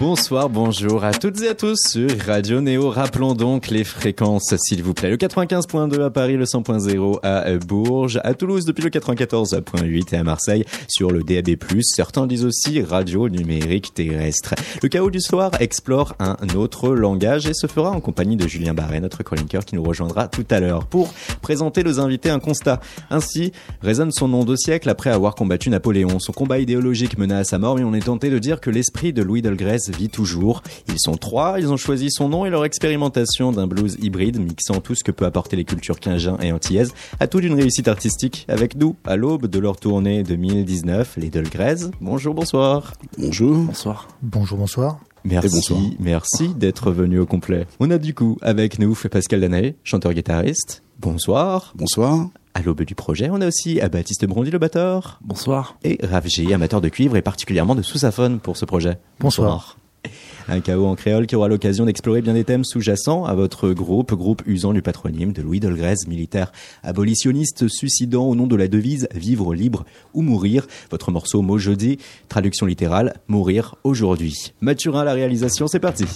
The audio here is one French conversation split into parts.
Bonsoir, bonjour à toutes et à tous sur Radio Néo. Rappelons donc les fréquences, s'il vous plaît. Le 95.2 à Paris, le 100.0 à Bourges, à Toulouse depuis le 94.8 et à Marseille sur le DAB+. Certains disent aussi radio numérique terrestre. Le chaos du soir explore un autre langage et se fera en compagnie de Julien Barret, notre chroniqueur qui nous rejoindra tout à l'heure pour présenter nos invités un constat. Ainsi résonne son nom de siècle après avoir combattu Napoléon. Son combat idéologique mena à sa mort, mais on est tenté de dire que l'esprit de Louis Delgrès vit toujours. Ils sont trois, ils ont choisi son nom et leur expérimentation d'un blues hybride mixant tout ce que peut apporter les cultures quingin et antillaises à tout d'une réussite artistique avec nous à l'aube de leur tournée 2019, les Delgrès. Bonjour, bonsoir. Bonjour. Bonsoir. Bonjour, bonsoir. Merci, merci d'être venu au complet. On a du coup avec nous Pascal Danae, chanteur-guitariste. Bonsoir. Bonsoir. À l'aube du projet, on a aussi Baptiste Brondy le batteur. Bonsoir. Et Rav G, amateur de cuivre et particulièrement de sous-saphone pour ce projet. Bonsoir. Un chaos en créole qui aura l'occasion d'explorer bien des thèmes sous-jacents à votre groupe, groupe usant du patronyme de Louis Delgrès, militaire abolitionniste suicidant au nom de la devise Vivre libre ou mourir. Votre morceau mot jeudi, traduction littérale, mourir aujourd'hui. Mathurin à la réalisation, c'est parti.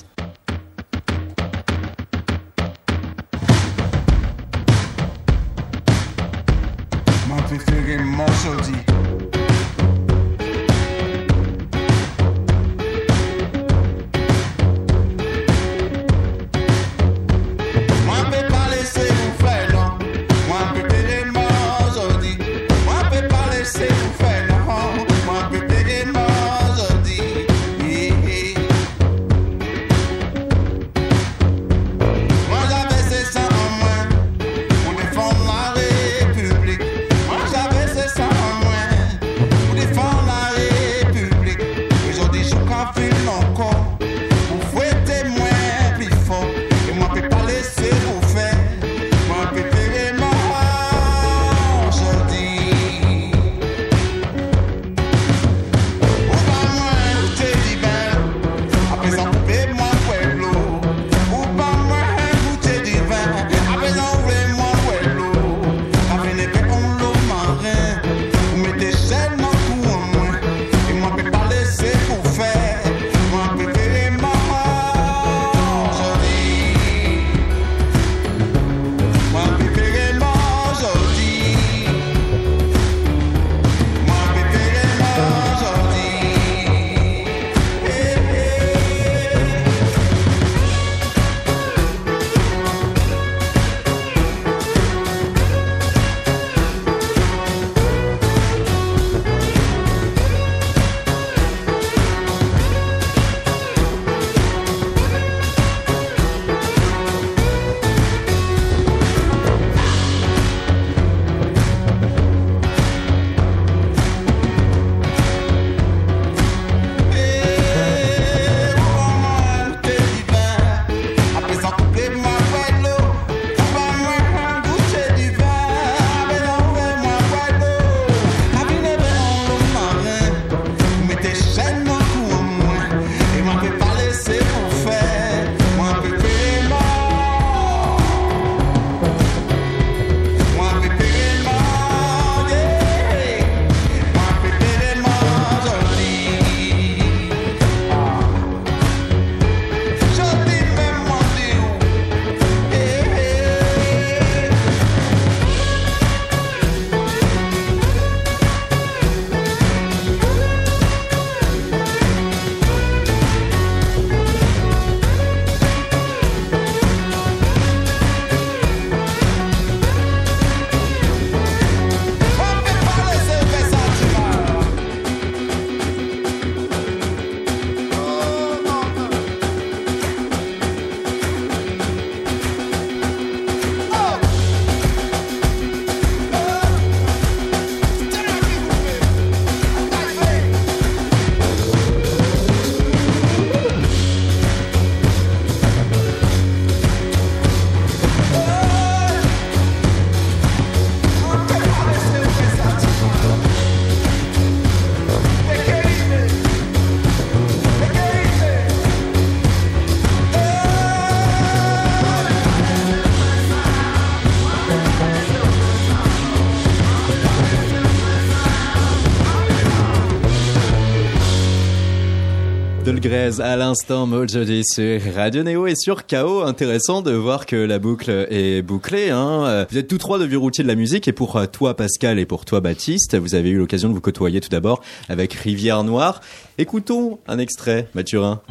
À l'instant, jeudi sur Radio Néo et sur KO. Intéressant de voir que la boucle est bouclée. Hein. Vous êtes tous trois de vieux routiers de la musique et pour toi Pascal et pour toi Baptiste, vous avez eu l'occasion de vous côtoyer tout d'abord avec Rivière Noire. Écoutons un extrait, Mathurin.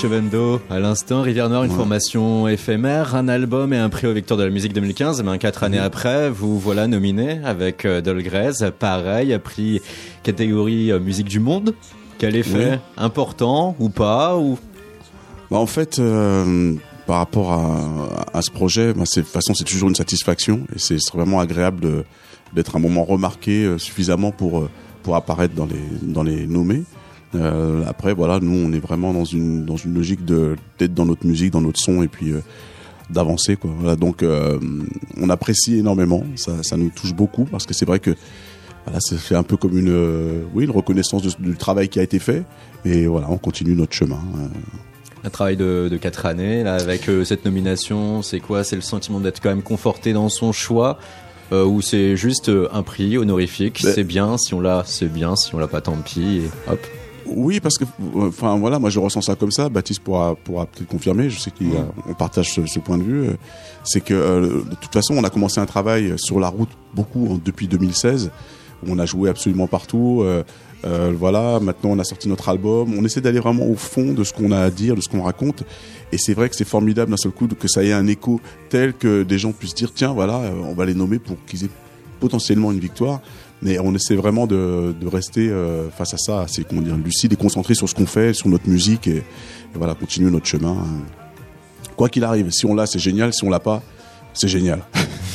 Chevendo, à l'instant, Rivière Noire, une formation éphémère, un album et un prix au Victor de la musique 2015. Mais quatre années après, vous voilà nominé avec euh, Dolgrez, pareil, prix catégorie euh, musique du monde. Quel effet important ou pas ou... Bah, en fait, euh, par rapport à, ce projet, bah, de toute façon, c'est toujours une satisfaction et c'est vraiment agréable d'être un moment remarqué suffisamment pour pour apparaître dans les dans les nommés. Euh, après, voilà, nous, on est vraiment dans une dans une logique d'être dans notre musique, dans notre son, et puis euh, d'avancer, quoi. Voilà, donc, euh, on apprécie énormément. Ça, ça nous touche beaucoup parce que c'est vrai que voilà, ça fait un peu comme une oui, une reconnaissance du travail qui a été fait. Et voilà, on continue notre chemin. Euh. Un travail de, de quatre années là, avec cette nomination, c'est quoi? C'est le sentiment d'être quand même conforté dans son choix. Euh, ou c'est juste un prix honorifique, ben c'est bien, si on l'a, c'est bien, si on l'a pas, tant pis, et hop. Oui, parce que, enfin voilà, moi je ressens ça comme ça. Baptiste pourra, pourra peut-être confirmer. Je sais qu'on partage ce, point de vue. C'est que euh, de toute façon, on a commencé un travail sur la route beaucoup depuis 2016. Où on a joué absolument partout. Euh, euh, voilà, maintenant on a sorti notre album. On essaie d'aller vraiment au fond de ce qu'on a à dire, de ce qu'on raconte. Et c'est vrai que c'est formidable d'un seul coup que ça ait un écho tel que des gens puissent dire tiens voilà, on va les nommer pour qu'ils aient potentiellement une victoire mais on essaie vraiment de, de rester euh, face à ça, c'est comment dire, lucide et concentré sur ce qu'on fait, sur notre musique et, voilà, continuer notre chemin. Quoi qu'il arrive, si on l'a, c'est génial. Si on l'a pas, c'est génial.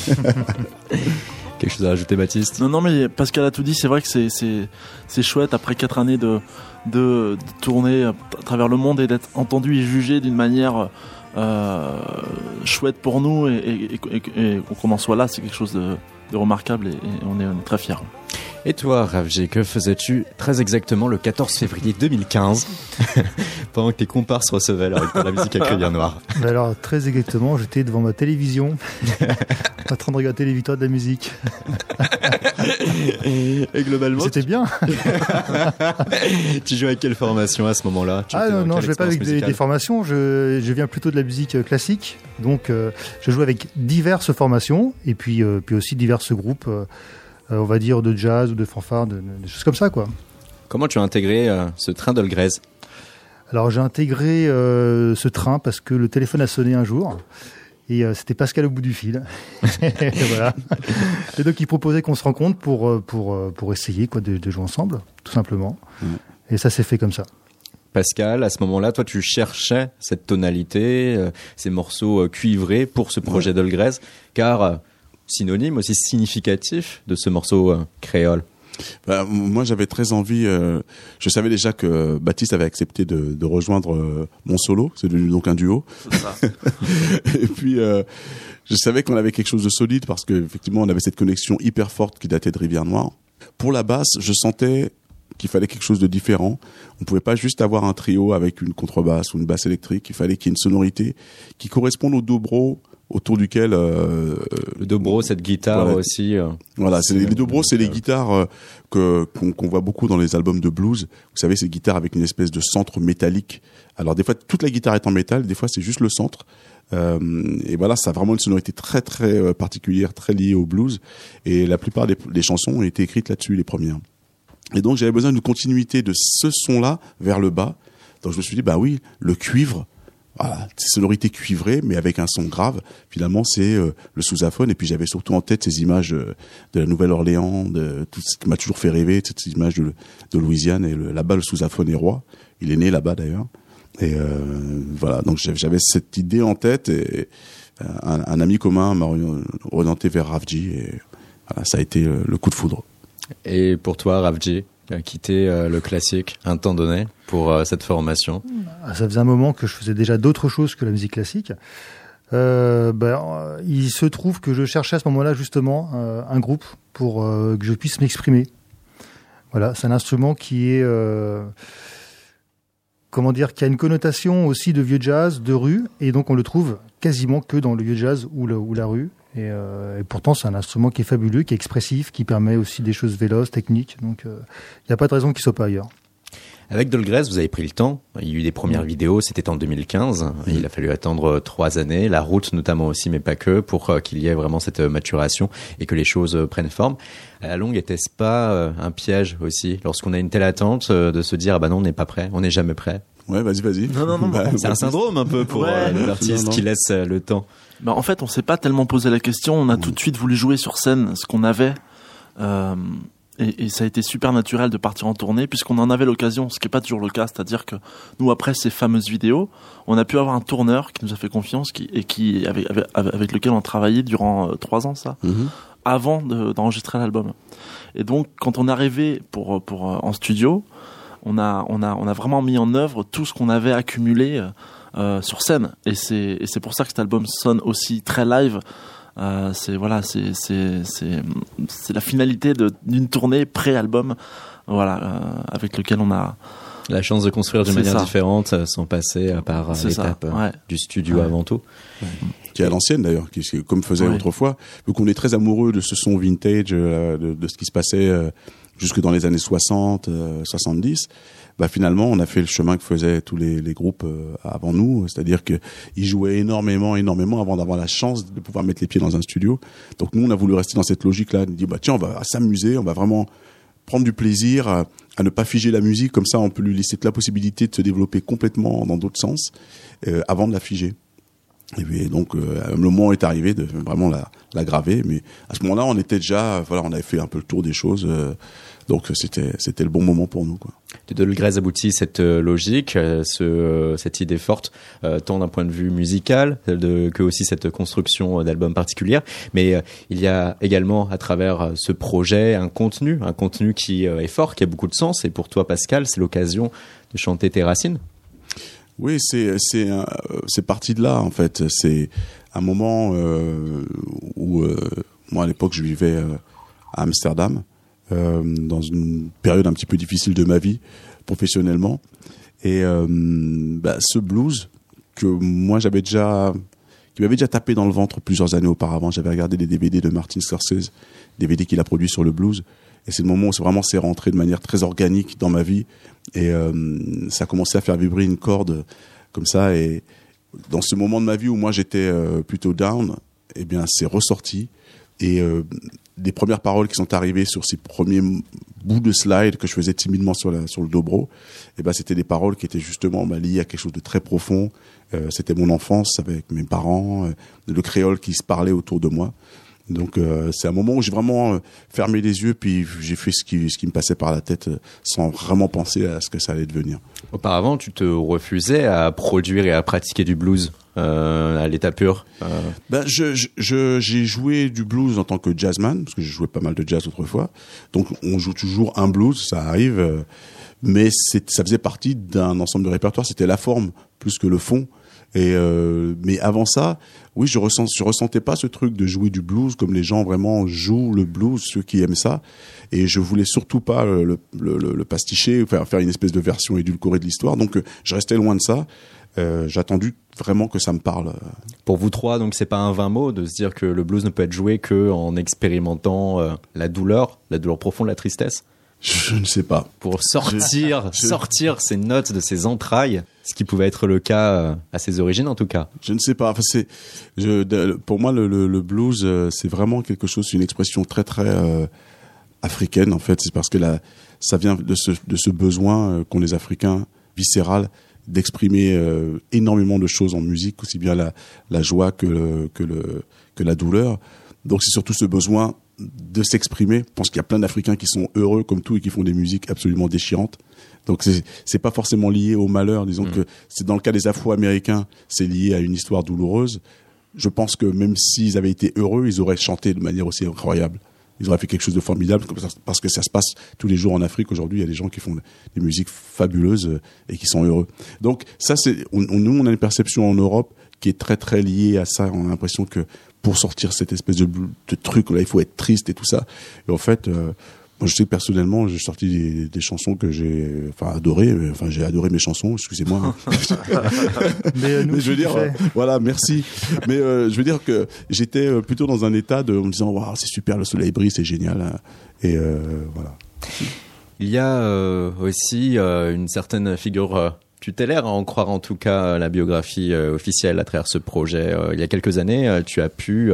Quelque chose à ajouter, Baptiste? Non, non, mais Pascal a tout dit. C'est vrai que c'est chouette après quatre années de, de, tourner à travers le monde et d'être entendu et jugé d'une manière euh, chouette pour nous et, et qu'on en soit là, c'est quelque chose de de remarquable et, on, est, très fiers. Et toi, Ravji, que faisais-tu très exactement le 14 février 2015 pendant que tes comparses recevaient leur la musique à Crédit Noir bah Alors, très exactement, j'étais devant ma télévision en train de regarder les victoires de la musique. Et globalement. C'était bien. tu jouais avec quelle formation à ce moment-là? Ah non, non je ne vais pas avec des, formations, je, je, viens plutôt de la musique euh, classique. Donc, euh, je joue avec diverses formations et puis, euh, puis aussi divers groupes. Euh, on va dire, de jazz ou de fanfare, des choses comme ça, quoi. Comment tu as intégré euh, ce train d'Olgrez Alors j'ai intégré euh, ce train parce que le téléphone a sonné un jour et c'était Pascal au bout du fil. et voilà. Et donc il proposait qu'on se rencontre pour pour pour essayer quoi de, jouer ensemble, tout simplement. Mm. Et ça s'est fait comme ça. Pascal, à ce moment-là, toi, tu cherchais cette tonalité, ces morceaux cuivrés pour ce projet d'Olgrez, car synonyme aussi significatif de ce morceau euh, créole bah, moi, j'avais très envie. Euh, je savais déjà que Baptiste avait accepté de, de rejoindre euh, mon solo. C'est devenu donc un duo. Ça. et puis, je savais qu'on avait quelque chose de solide parce qu'effectivement, on avait cette connexion hyper forte qui datait de Rivière Noire. Pour la basse, je sentais qu'il fallait quelque chose de différent. On pouvait pas juste avoir un trio avec une contrebasse ou une basse électrique. Il fallait qu'il y ait une sonorité qui corresponde au dobro autour duquel euh, le dobro cette guitare aussi euh, voilà c'est les, dobro c'est les guitares euh, que qu'on voit beaucoup dans les albums de blues. Vous savez ces guitares avec une espèce de centre métallique. Alors des fois toute la guitare est en métal des fois c'est juste le centre. Euh, et voilà ça a vraiment une sonorité très très euh, particulière très liée au blues. Et la plupart des, des chansons ont été écrites là-dessus les premières. Et donc j'avais besoin d'une continuité de ce son là vers le bas. Donc je me suis dit bah oui le cuivre voilà, ces sonorités cuivrées, mais avec un son grave. Finalement, c'est euh, le sous-aphone. Et puis j'avais surtout en tête ces images euh, de la Nouvelle-Orléans, de tout ce qui m'a toujours fait rêver, toutes ces images de, Louisiane. Et là-bas, le sous-aphone est roi. Il est né là-bas d'ailleurs. Et euh, voilà, donc j'avais cette idée en tête. Et un, un ami commun m'a orienté vers Ravji. Et ça a été le coup de foudre. Et pour toi, Ravji quitté euh, le classique un temps donné pour euh, cette formation ah, Ça faisait un moment que je faisais déjà d'autres choses que la musique classique. Euh, ben, il se trouve que je cherchais à ce moment-là justement un groupe pour que je puisse m'exprimer. Voilà, c'est un instrument qui est comment dire, qui a une connotation aussi de vieux jazz, de rue, et donc on le trouve quasiment que dans le vieux jazz ou, ou la rue. Et, euh, et pourtant, c'est un instrument qui est fabuleux, qui est expressif, qui permet aussi des choses véloces, techniques. Donc, il n'y a pas de raison qu'il soit pas ailleurs. Avec Dolgrès, vous avez pris le temps. Il y a eu des premières vidéos, c'était en 2015. Il a fallu attendre trois années, la route notamment aussi, mais pas que, pour euh, qu'il y ait vraiment cette euh, maturation et que les choses euh, prennent forme. À la longue, était-ce pas euh, un piège aussi, lorsqu'on a une telle attente, euh, de se dire, ah bah non, on n'est pas prêt, on n'est jamais prêt? Ouais, vas-y, vas-y. Non, non, non, Bah, C'est un syndrome un peu pour Ouais. euh, les artistes non. qui laissent euh, le temps. Bah, en fait, on s'est pas tellement posé la question. On a tout de suite voulu jouer sur scène ce qu'on avait. Euh, et, et ça a été super naturel de partir en tournée puisqu'on en avait l'occasion, ce qui n'est pas toujours le cas. C'est-à-dire que nous, après ces fameuses vidéos, on a pu avoir un tourneur qui nous a fait confiance qui, et qui avec, avec, avec lequel on a travaillé durant euh, trois ans, ça, Mhm. avant de- d'enregistrer l'album. Et donc, quand on est arrivé pour, pour, euh, en studio, on a, on, a, on a vraiment mis en œuvre tout ce qu'on avait accumulé euh, sur scène. Et c'est et c'est pour ça que cet album sonne aussi très live. Euh, c'est voilà, c'est c'est c'est c'est la finalité de- d'une tournée pré-album, voilà, euh, avec lequel on a. La chance de construire d'une manière ça. différente sans passer par l'étape ouais. du studio Ouais. avant tout. qui est à l'ancienne d'ailleurs, qui comme faisait autrefois. Donc on est très amoureux de ce son vintage, euh, de, de ce qui se passait euh, jusque dans les années 60, euh, 70. Bah finalement, on a fait le chemin que faisaient tous les, les groupes euh, avant nous, c'est-à-dire que ils jouaient énormément, énormément avant d'avoir la chance de pouvoir mettre les pieds dans un studio. Donc nous, on a voulu rester dans cette logique-là, de dire bah tiens, on va s'amuser, on va vraiment prendre du plaisir à, à ne pas figer la musique, comme ça on peut lui laisser toute la possibilité de se développer complètement dans d'autres sens euh, avant de la figer. Et puis, donc euh, le moment est arrivé de vraiment la, la graver, mais à ce moment-là, on était déjà, voilà, on avait fait un peu le tour des choses, euh, donc c'était c'était le bon moment pour nous, quoi. De Dolgrès aboutit cette euh, logique, euh, euh, cette idée forte, tant d'un point de vue musical que aussi cette construction d'album particulière. Mais il y a également à travers ce projet un contenu, un contenu qui est fort, qui a beaucoup de sens. Et pour toi, Pascal, c'est l'occasion de chanter tes racines. Oui, c'est c'est parti de là en fait. C'est un moment où moi à l'époque je vivais à Amsterdam euh, dans une période un petit peu difficile de ma vie professionnellement et euh, bah, ce blues que moi j'avais déjà qui m'avait déjà tapé dans le ventre plusieurs années auparavant. J'avais regardé des DVD de Martin Scorsese, DVD qu'il a produit sur le blues. Et c'est le moment où c'est vraiment c'est rentré de manière très organique dans ma vie. Et euh, ça a commencé à faire vibrer une corde comme ça. Et dans ce moment de ma vie où moi j'étais plutôt down, eh bien c'est ressorti. Et euh, des premières paroles qui sont arrivées sur ces premiers bouts de slide que je faisais timidement sur, la, sur le dobro, eh ben c'était des paroles qui étaient justement bah, liées à quelque chose de très profond. Euh, c'était mon enfance avec mes parents, euh, le créole qui se parlait autour de moi. Donc euh, c'est un moment où j'ai vraiment euh, fermé les yeux puis j'ai fait ce qui ce qui me passait par la tête euh, sans vraiment penser à ce que ça allait devenir. Auparavant, tu te refusais à produire et à pratiquer du blues? Euh, à l'état pur. Euh, Ben je j'ai joué du blues en tant que jazzman parce que j'ai joué pas mal de jazz autrefois. Donc on joue toujours un blues, ça arrive euh, mais ça faisait partie d'un ensemble de répertoire, c'était la forme plus que le fond. Et mais avant ça, oui, je ressens, je ressentais pas ce truc de jouer du blues comme les gens vraiment jouent le blues, ceux qui aiment ça. Et je voulais surtout pas le, pasticher, faire faire une espèce de version édulcorée de l'histoire. Donc je restais loin de ça. Euh, j'ai attendu vraiment que ça me parle. Pour vous trois, donc c'est pas un vain mot de se dire que le blues ne peut être joué que en expérimentant euh, la douleur, la douleur profonde, la tristesse? Je ne sais pas. Pour sortir, je- sortir ces notes de ses entrailles, ce qui pouvait être le cas euh, à ses origines en tout cas. Je ne sais pas. Enfin, c'est, je, pour moi, le, le, le blues, euh, c'est vraiment quelque chose, une expression très très euh, africaine en fait. C'est parce que la, ça vient de ce, de ce besoin qu'ont les Africains viscéral d'exprimer euh, énormément de choses en musique, aussi bien la, la joie que le, que le que la douleur. Donc c'est surtout ce besoin de s'exprimer. Je pense qu'il y a plein d'Africains qui sont heureux comme tout et qui font des musiques absolument déchirantes. Donc c'est c'est pas forcément lié au malheur. Disons que c'est dans le cas des Afro-Américains, c'est lié à une histoire douloureuse. Je pense que même s'ils avaient été heureux, ils auraient chanté de manière aussi incroyable. Ils auraient fait quelque chose de formidable parce que ça se passe tous les jours en Afrique. Aujourd'hui, il y a des gens qui font des musiques fabuleuses euh, et qui sont heureux. Donc ça, c'est on, nous, on a une perception en Europe qui est très très liée à ça. On a l'impression que pour sortir cette espèce de, de truc là, il faut être triste et tout ça. Et en fait, euh, Moi, je sais que personnellement, j'ai sorti des, des chansons que j'ai, enfin, adorées. euh, Enfin, j'ai adoré mes chansons. Excusez-moi. Mais euh, Mais je veux dire, euh, voilà, merci. Mais euh, je veux dire que j'étais euh, plutôt dans un état de en me disant, waouh, c'est super, le soleil brille, c'est génial. hein. Et euh, voilà. Il y a euh, aussi euh, une certaine figure euh, tutélaire, à en croire en tout cas la biographie euh, officielle à travers ce projet. Euh, il y a quelques années, euh, tu as pu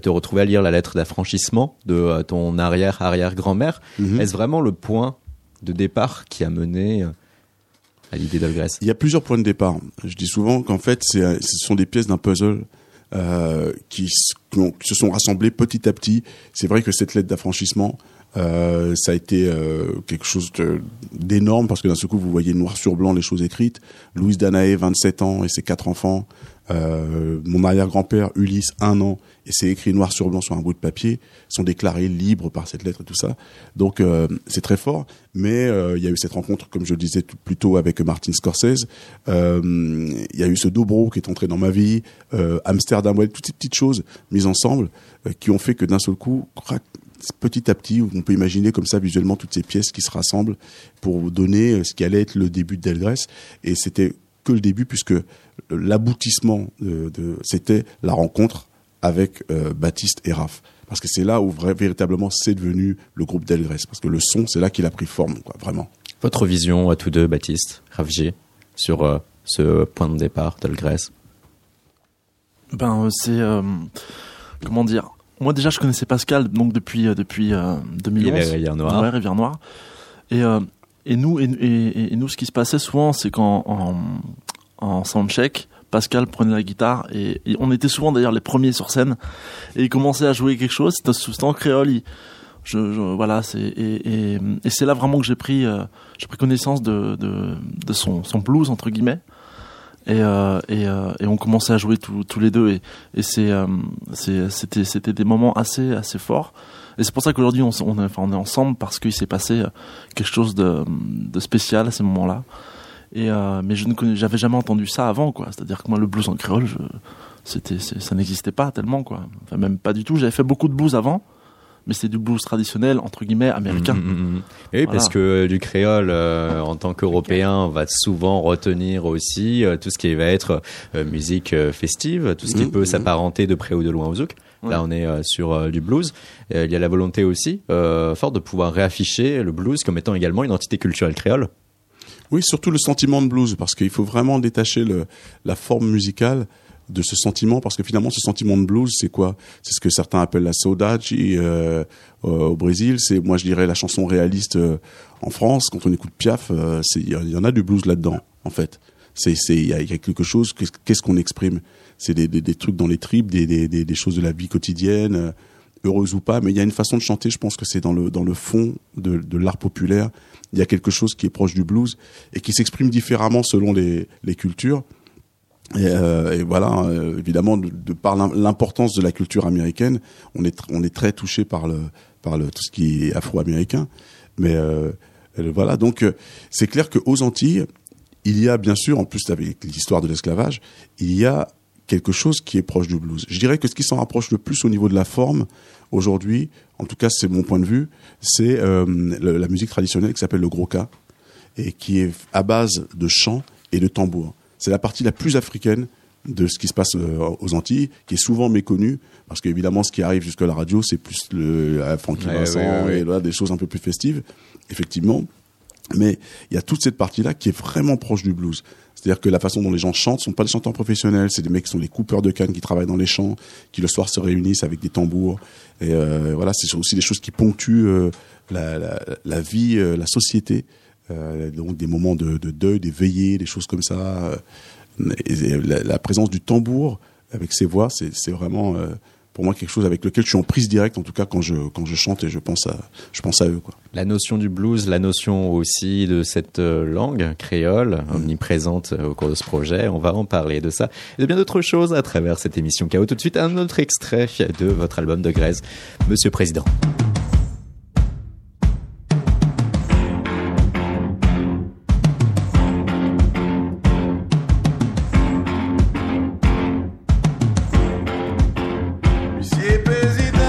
te retrouver à lire la lettre d'affranchissement de ton arrière-arrière-grand-mère. Mhm. Est-ce vraiment le point de départ qui a mené à l'idée d'Algrès Il y a plusieurs points de départ. Je dis souvent qu'en fait, ce sont des pièces d'un puzzle qui se sont rassemblées petit à petit. C'est vrai que cette lettre d'affranchissement, euh, ça a été euh, quelque chose d'énorme parce que d'un seul coup, vous voyez noir sur blanc les choses écrites. Louise Danaé, 27 ans et ses quatre enfants. Euh, mon arrière-grand-père, Ulysse, un an, et c'est écrit noir sur blanc sur un bout de papier, sont déclarés libres par cette lettre et tout ça. Donc euh, c'est très fort, mais euh, il y a eu cette rencontre, comme je le disais tout- plus tôt, avec Martin Scorsese. Euh, Il y a eu ce dobro qui est entré dans ma vie, Amsterdam, ouais, toutes ces petites choses mises ensemble qui ont fait que d'un seul coup, crac, petit à petit, on peut imaginer comme ça visuellement toutes ces pièces qui se rassemblent pour donner euh, ce qui allait être le début de Delgrès. Et c'était que le début puisque l'aboutissement de, de- c'était la rencontre avec euh, Baptiste et Raph. Parce que c'est là où vrai- véritablement c'est devenu le groupe Delgrès. Parce que le son, c'est là qu'il a pris forme, quoi, vraiment. Votre vision à tous deux, Baptiste, Ravgier, sur euh, ce point de départ d'Algrès Ben, euh, c'est. euh, comment dire? Moi, déjà, je connaissais Pascal donc depuis, euh, depuis euh, 2011. Il Rivière Noire. Ouais, Rivière Noire. Et, euh, et, nous, et, et- et nous, ce qui se passait souvent, c'est qu'en en, en soundcheck, Pascal prenait la guitare et, et on était souvent d'ailleurs les premiers sur scène et il commençait à jouer quelque chose. C'était c'était en créole. il- je, je- voilà, c'est et, et, et c'est là vraiment que j'ai pris euh, j'ai pris connaissance de, de, de son, son blues entre guillemets. Et, euh, et, euh, et on commençait à jouer tous tous les deux et, et euh, c'était c'était des moments assez assez forts. Et c'est pour ça qu'aujourd'hui on, on, est- on est ensemble parce qu'il s'est passé euh, quelque chose de, de spécial à ces moments-là et euh, mais je ne connais j'avais jamais entendu ça avant quoi. C'est-à-dire que moi le blues en créole c'était ça n'existait pas tellement quoi. Enfin même pas du tout. J'avais fait beaucoup de blues avant mais c'était du blues traditionnel entre guillemets américain Mm, mm, mm. Et oui, Voilà. parce que du créole, euh, en tant qu'Européen, on va souvent retenir aussi euh, tout ce qui va être euh, musique euh, festive, tout ce qui peut s'apparenter de près ou de loin au zouk. Là, on est euh, sur euh, du blues. Euh, il y a la volonté aussi euh, forte de pouvoir réafficher le blues comme étant également une entité culturelle créole. Oui, surtout le sentiment de blues, parce qu'il faut vraiment détacher le, la forme musicale de ce sentiment, parce que finalement, ce sentiment de blues, c'est quoi? C'est ce que certains appellent la saudade euh, au au Brésil. C'est, moi, je dirais la chanson réaliste euh, en France. Quand on écoute Piaf, euh, il il y en a du blues là-dedans, en fait. C'est, il y y a quelque chose. qu'est-ce- qu'on exprime? C'est des, des, des trucs dans les tripes, des, des, des, des choses de la vie quotidienne. euh, heureuse ou pas, mais il y a une façon de chanter, je pense que c'est dans le, dans le fond de, de l'art populaire. Il y a quelque chose qui est proche du blues et qui s'exprime différemment selon les, les cultures. Et, euh, et voilà, euh, évidemment, de, de par l'im- l'importance de la culture américaine, on est, on est très touché par le, par le, tout ce qui est afro-américain. Mais euh, euh, voilà, donc euh, c'est clair qu'aux Antilles, il y a bien sûr, en plus avec l'histoire de l'esclavage, il y a quelque chose qui est proche du blues. Je dirais que ce qui s'en rapproche le plus au niveau de la forme aujourd'hui, en tout cas c'est mon point de vue, c'est euh, la musique traditionnelle qui s'appelle le gros et qui est à base de chant et de tambour. C'est la partie la plus africaine de ce qui se passe euh, aux Antilles, qui est souvent méconnue, parce qu'évidemment, ce qui arrive jusqu'à la radio, c'est plus le Frankie Ouais, Vincent ouais, ouais, ouais. et là, des choses un peu plus festives, effectivement. Mais il y a toute cette partie-là qui est vraiment proche du blues. C'est-à-dire que la façon dont les gens chantent sont pas des chanteurs professionnels, c'est des mecs qui sont les coupeurs de cannes qui travaillent dans les champs, qui le soir se réunissent avec des tambours. Et euh, voilà, c'est aussi des choses qui ponctuent euh, la, la, la vie, euh, la société. Euh, donc des moments de, de deuil, des veillées, des choses comme ça. Euh, Et, et la, la présence du tambour avec ses voix, c'est vraiment euh, pour moi quelque chose avec lequel je suis en prise directe, en tout cas quand je quand je chante et je pense à je pense à eux quoi. La notion du blues, la notion aussi de cette langue créole omniprésente euh, au cours de ce projet, on va en parler de ça et de bien d'autres choses à travers cette émission KO. Tout de suite, un autre extrait de votre album de Grèce, Monsieur Président. Monsieur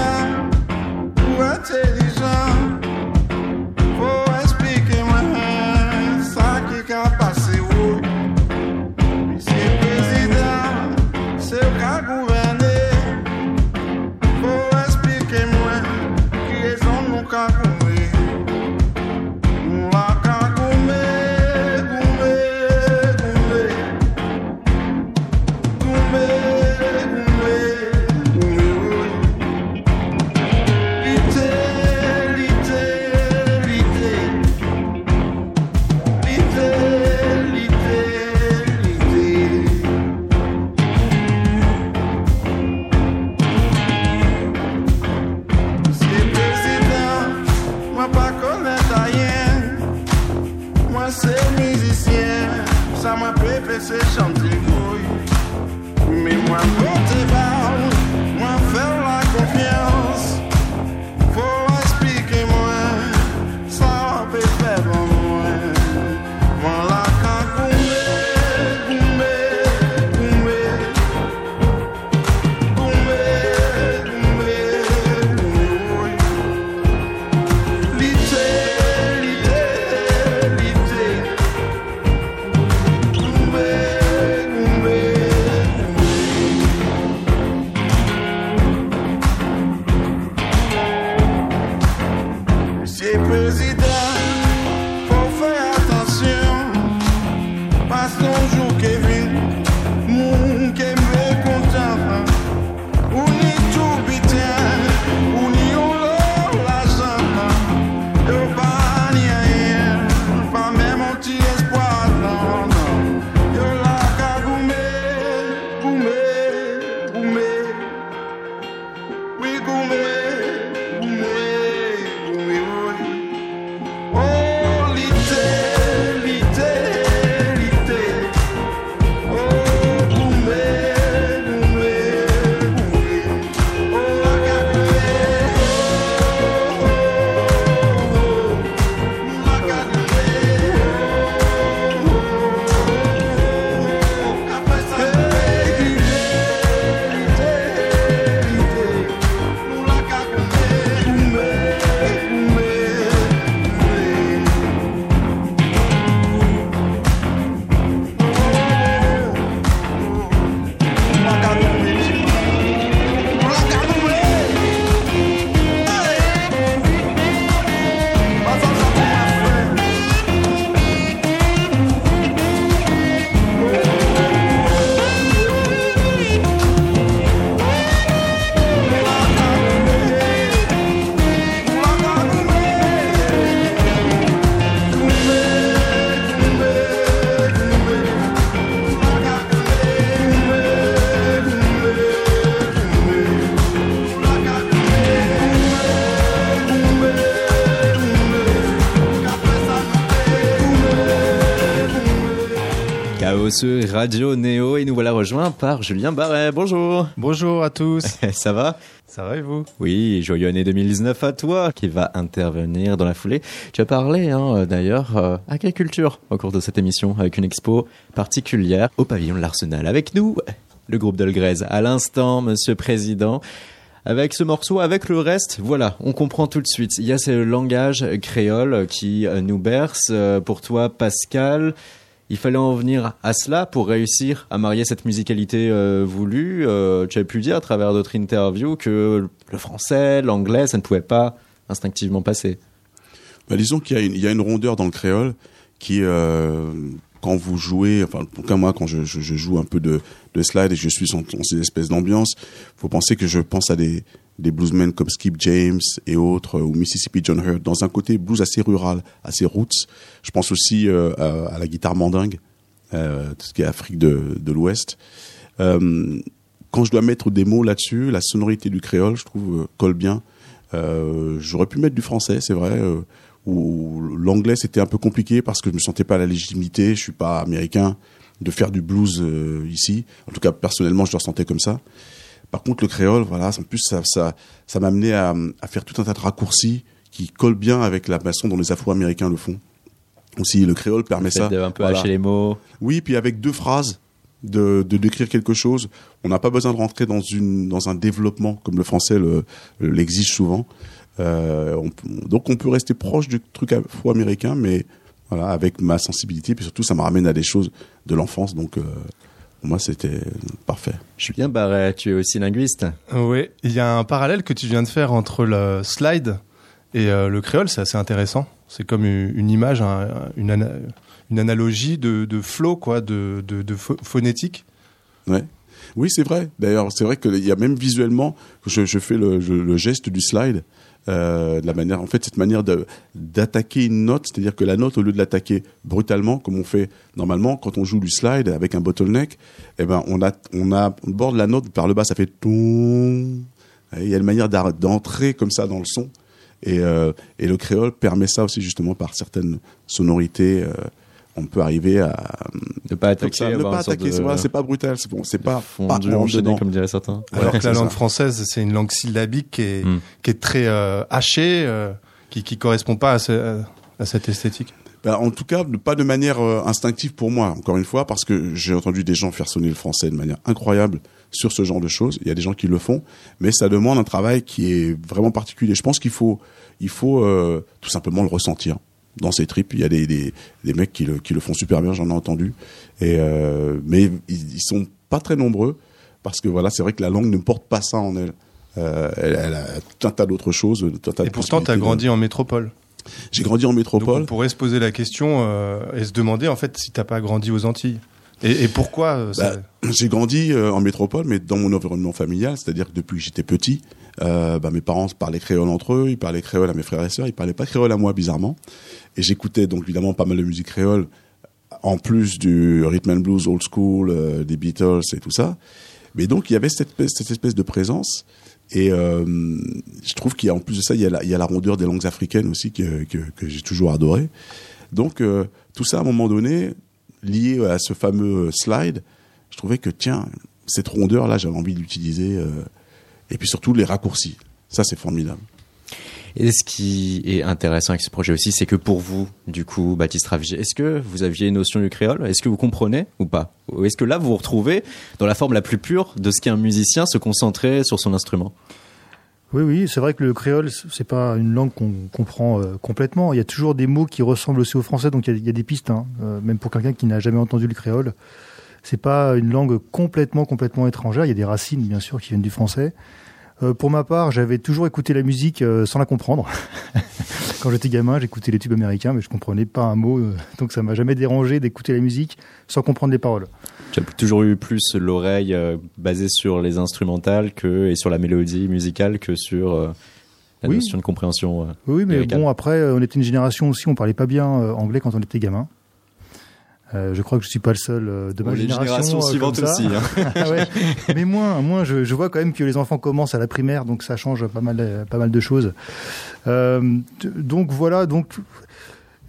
Radio Néo et nous voilà rejoints par Julien Barret. Bonjour. Bonjour à tous. Ça va? Ça va et vous? Oui, joyeux année 2019 à toi qui va intervenir dans la foulée. Tu as parlé hein, d'ailleurs euh, agriculture au cours de cette émission avec une expo particulière au pavillon de l'Arsenal. Avec nous, le groupe Dolgrez. À l'instant, monsieur président. Avec ce morceau, avec le reste, voilà, on comprend tout de suite. Il y a ce langage créole qui euh, nous berce. Euh, Pour toi, Pascal, il fallait en venir à cela pour réussir à marier cette musicalité euh, voulue. Euh, tu as pu dire à travers d'autres interviews que le français, l'anglais, ça ne pouvait pas instinctivement passer. Bah, disons qu'il y, a une- rondeur dans le créole qui, euh, quand vous jouez, enfin, en tout cas moi, quand je, joue un peu de, de slide et je suis dans, dans ces espèces d'ambiance, faut penser que je pense à des, des bluesmen comme Skip James et autres, ou Mississippi John Hurt, dans un côté blues assez rural, assez roots. Je pense aussi euh, à, la guitare mandingue, euh, tout ce qui est Afrique de, de l'Ouest. Euh, quand je dois mettre des mots là-dessus, la sonorité du créole, je trouve, colle bien. J'aurais pu mettre du français, c'est vrai. ou l'anglais, c'était un peu compliqué parce que je me sentais pas la légitimité. Je suis pas américain de faire du blues ici. En tout cas, personnellement, je le ressentais comme ça. Par contre, le créole, voilà, en plus, ça, ça, ça m'a amené à, à faire tout un tas de raccourcis qui collent bien avec la façon dont les Afro-Américains le font. Aussi, le créole permet Fait ça. de un peu Voilà. hacher les mots. Oui, puis avec deux phrases de, de décrire quelque chose, on n'a pas besoin de rentrer dans une dans un développement comme le français le- l'exige souvent. Euh, on donc on peut rester proche du truc afro-américain, mais voilà avec ma sensibilité, puis surtout ça me ramène à des choses de l'enfance, donc euh, pour moi c'était parfait. Julien Barret, tu es aussi linguiste. Oui, il y a un parallèle que tu viens de faire entre le slide et euh, le créole, c'est assez intéressant. C'est comme une, image, un- une, ana- une analogie de, de flow, quoi, de, de, de pho- phonétique. Ouais. Oui, c'est vrai. D'ailleurs, c'est vrai qu'il y a même visuellement, je, je fais le, je- le geste du slide, euh, de la manière, en fait, cette manière d'attaquer une note, c'est-à-dire que la note, au lieu de l'attaquer brutalement, comme on fait normalement quand on joue du slide avec un bottleneck, eh ben, on a, on a, on borde la note par le bas, ça fait ton. Il y a une manière d'entrer comme ça dans le son. Et, euh, et le créole permet ça aussi justement par certaines sonorités. euh, on peut arriver à Ne pas attaquer, ça, ne pas attaquer. de- c'est voilà, c'est pas brutal, c'est bon, c'est pas pas fondu, en enchaîné, dedans. comme diraient certains. Alors Ouais, que la c'est langue ça. française, c'est une langue syllabique qui est, Mm. qui est très euh, hachée, euh, qui, qui correspond pas à, ce- à cette esthétique. Ben, en tout cas, pas de manière euh, instinctive pour moi, encore une fois, parce que j'ai entendu des gens faire sonner le français de manière incroyable sur ce genre de choses. Il y a des gens qui le font, mais ça demande un travail qui est vraiment particulier. Je pense qu'il faut, il faut euh, tout simplement le ressentir dans ses tripes. Il y a des, des, des mecs qui le, qui le font super bien, j'en ai entendu, et euh, mais ils, ils sont pas très nombreux parce que voilà, c'est vrai que la langue ne porte pas ça en elle. Euh, elle, elle a tout un tas d'autres choses. tout un tas de Et pourtant, tu as grandi en métropole. J'ai grandi en Donc métropole. on pourrait se poser la question euh, et se demander en fait si t'as pas grandi aux Antilles. Et, et pourquoi ça- J'ai grandi en métropole, mais dans mon environnement familial, c'est-à-dire que depuis que j'étais petit, euh, bah, mes parents parlaient créole entre eux, ils parlaient créole à mes frères et sœurs, ils parlaient pas créole à moi, bizarrement. Et j'écoutais donc évidemment pas mal de musique créole, en plus du rhythm and blues old school, euh, des Beatles et tout ça. Mais donc il y avait cette espèce, cette espèce de présence. Et euh, je trouve qu'il plus de ça, il y a la, rondeur des langues africaines aussi que, que, j'ai toujours adoré. Donc euh, tout ça à un moment donné, lié à ce fameux slide, je trouvais que tiens, cette rondeur là, j'avais envie de l'utiliser. euh, et puis surtout les raccourcis. Ça c'est formidable. Et ce qui est intéressant avec ce projet aussi, c'est que pour vous, du coup, Baptiste Raviger, est-ce que vous aviez une notion du créole? Est-ce que vous comprenez ou pas? Ou est-ce que là, vous vous retrouvez dans la forme la plus pure de ce qu'est un musicien se concentrer sur son instrument? Oui, oui, c'est vrai que le créole, c'est pas une langue qu'on comprend euh, complètement. Il y a toujours des mots qui ressemblent aussi au français, donc il y a, il y a des pistes, hein, euh, même pour quelqu'un qui n'a jamais entendu le créole. C'est pas une langue complètement, complètement étrangère. Il y a des racines, bien sûr, qui viennent du français. Euh, pour ma part, j'avais toujours écouté la musique euh, sans la comprendre. Quand j'étais gamin, j'écoutais les tubes américains, mais je comprenais pas un mot, euh, donc ça m'a jamais dérangé d'écouter la musique sans comprendre les paroles. J'ai toujours eu plus l'oreille euh, basée sur les instrumentales que, et sur la mélodie musicale que sur euh, la Oui. notion de compréhension. euh. Oui, mais Américaine. bon, après, on était une génération aussi, on parlait pas bien euh, anglais quand on était gamin. Euh, je crois que je suis pas le seul euh, de ma Bon, les génération. générations euh, aussi. hein. Ah ouais. Mais moins, moins. Je, je vois quand même que les enfants commencent à la primaire, donc ça change pas mal, pas mal de choses. Donc voilà, donc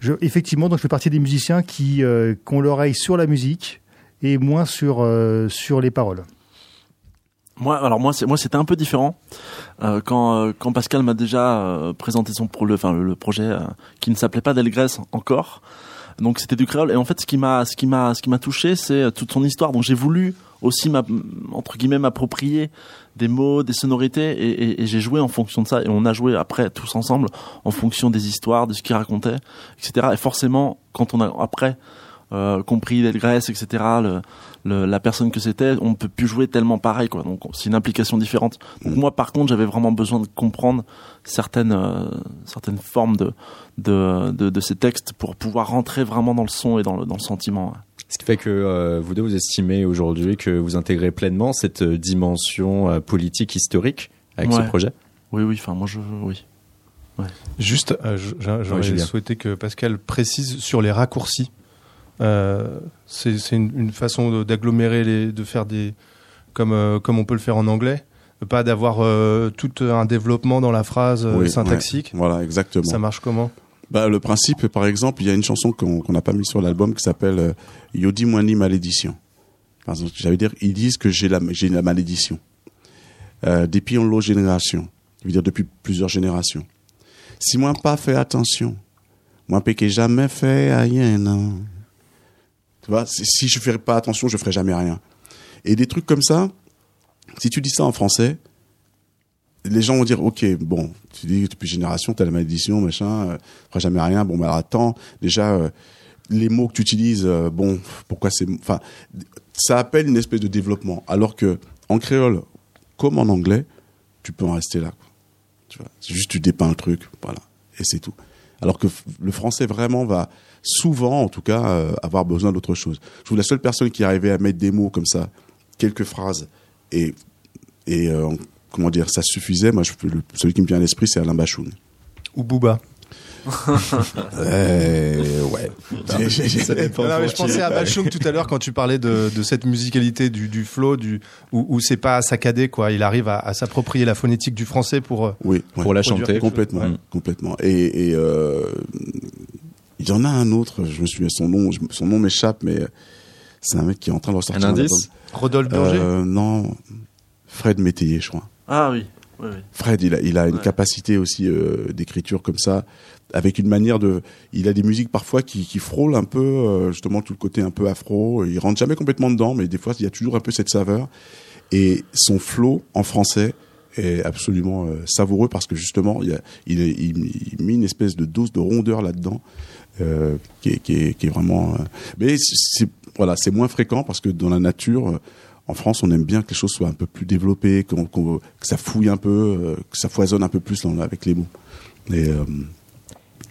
je, effectivement, donc je fais partie des musiciens qui, qui ont l'oreille sur la musique et moins sur sur les paroles. Moi, alors moi, c'est moi, c'était un peu différent Euh, quand euh, quand Pascal m'a déjà euh, présenté son pro, le, enfin le, le projet qui ne s'appelait pas Delgrès encore. Donc c'était du créole et en fait ce qui m'a ce qui m'a ce qui m'a touché c'est euh, toute son histoire. Donc j'ai voulu aussi entre guillemets m'approprier des mots, des sonorités et, et- et j'ai joué en fonction de ça et on a joué après tous ensemble en fonction des histoires, de ce qu'il racontait, etc. Et forcément quand on a après euh, compris Delgrès, etc. Le, le- la personne que c'était, on ne peut plus jouer tellement pareil, quoi. Donc c'est une implication différente. Donc moi, par contre, j'avais vraiment besoin de comprendre certaines euh, certaines formes de de, de de ces textes pour pouvoir rentrer vraiment dans le son et dans le dans le sentiment. ouais. Ce qui fait que euh, vous deux, vous estimez aujourd'hui que vous intégrez pleinement cette euh, dimension euh, politique historique avec ce projet? Oui, oui. Enfin, moi, je oui. Juste, euh, j'aurais souhaité que Pascal précise sur les raccourcis. Euh, c'est une, une façon d'agglomérer les, de faire des, comme euh, comme on peut le faire en anglais, pas d'avoir euh, tout un développement dans la phrase Oui, syntaxique. Voilà, exactement. Ça marche comment? Bah, le principe, par exemple, il y a une chanson qu'on n'a pas mis sur l'album qui s'appelle Yodi Mwani Malédiction. Par exemple, j'allais dire, ils disent que j'ai la, la malédiction. Depuis longue génération. Je veux dire, depuis plusieurs générations. Si moi pas fait attention, moi péqué jamais fait rien, non. Tu vois, si je ferais pas attention, je ferais jamais rien. Et des trucs comme ça, si tu dis ça en français, les gens vont dire ok bon tu dis depuis génération t'as la malédiction machin euh, feras jamais rien bon bah alors attends déjà euh, les mots que tu utilises euh, bon pourquoi c'est enfin ça appelle une espèce de développement alors que en créole comme en anglais tu peux en rester là quoi. tu vois juste tu dépeins le truc voilà et c'est tout alors que le français vraiment va souvent en tout cas euh, avoir besoin d'autre chose je trouve la seule personne qui arrivait à mettre des mots comme ça quelques phrases et et euh, comment dire, ça suffisait. Moi, je, le, celui qui me vient à l'esprit, c'est Alain Bachoun. Ou Booba Euh, ouais. J'ai- j'ai- Non, non, mais je pensais à Bachung tout à l'heure quand tu parlais de, de cette musicalité du, du flow, du, où, où c'est pas saccadé, quoi. Il arrive à, à s'approprier la phonétique du français pour. oui, ouais. pour la chanter. complètement, Ouais. complètement. Et, et euh, Il y en a un autre, je me souviens son nom, son nom m'échappe, mais euh, c'est un mec qui est en train de Un ressortir. indice Rodolphe. Berger Euh, Non, Fred Métayer, je crois. Ah oui, oui, oui. Fred, il a, il a une Ouais. capacité aussi euh, d'écriture comme ça, avec une manière de. Il a des musiques parfois qui, qui frôlent un peu, euh, justement, tout le côté un peu afro. Il rentre jamais complètement dedans, mais des fois, il y a toujours un peu cette saveur. Et son flow en français est absolument euh, savoureux parce que justement, il, y a, il, est- il, il met une espèce de dose de rondeur là-dedans. Euh, qui, est, vraiment. euh, mais c'est- voilà, c'est moins fréquent parce que dans la nature, euh, en France, on aime bien que les choses soient un peu plus développées, que ça fouille un peu, que ça foisonne un peu plus avec les mots.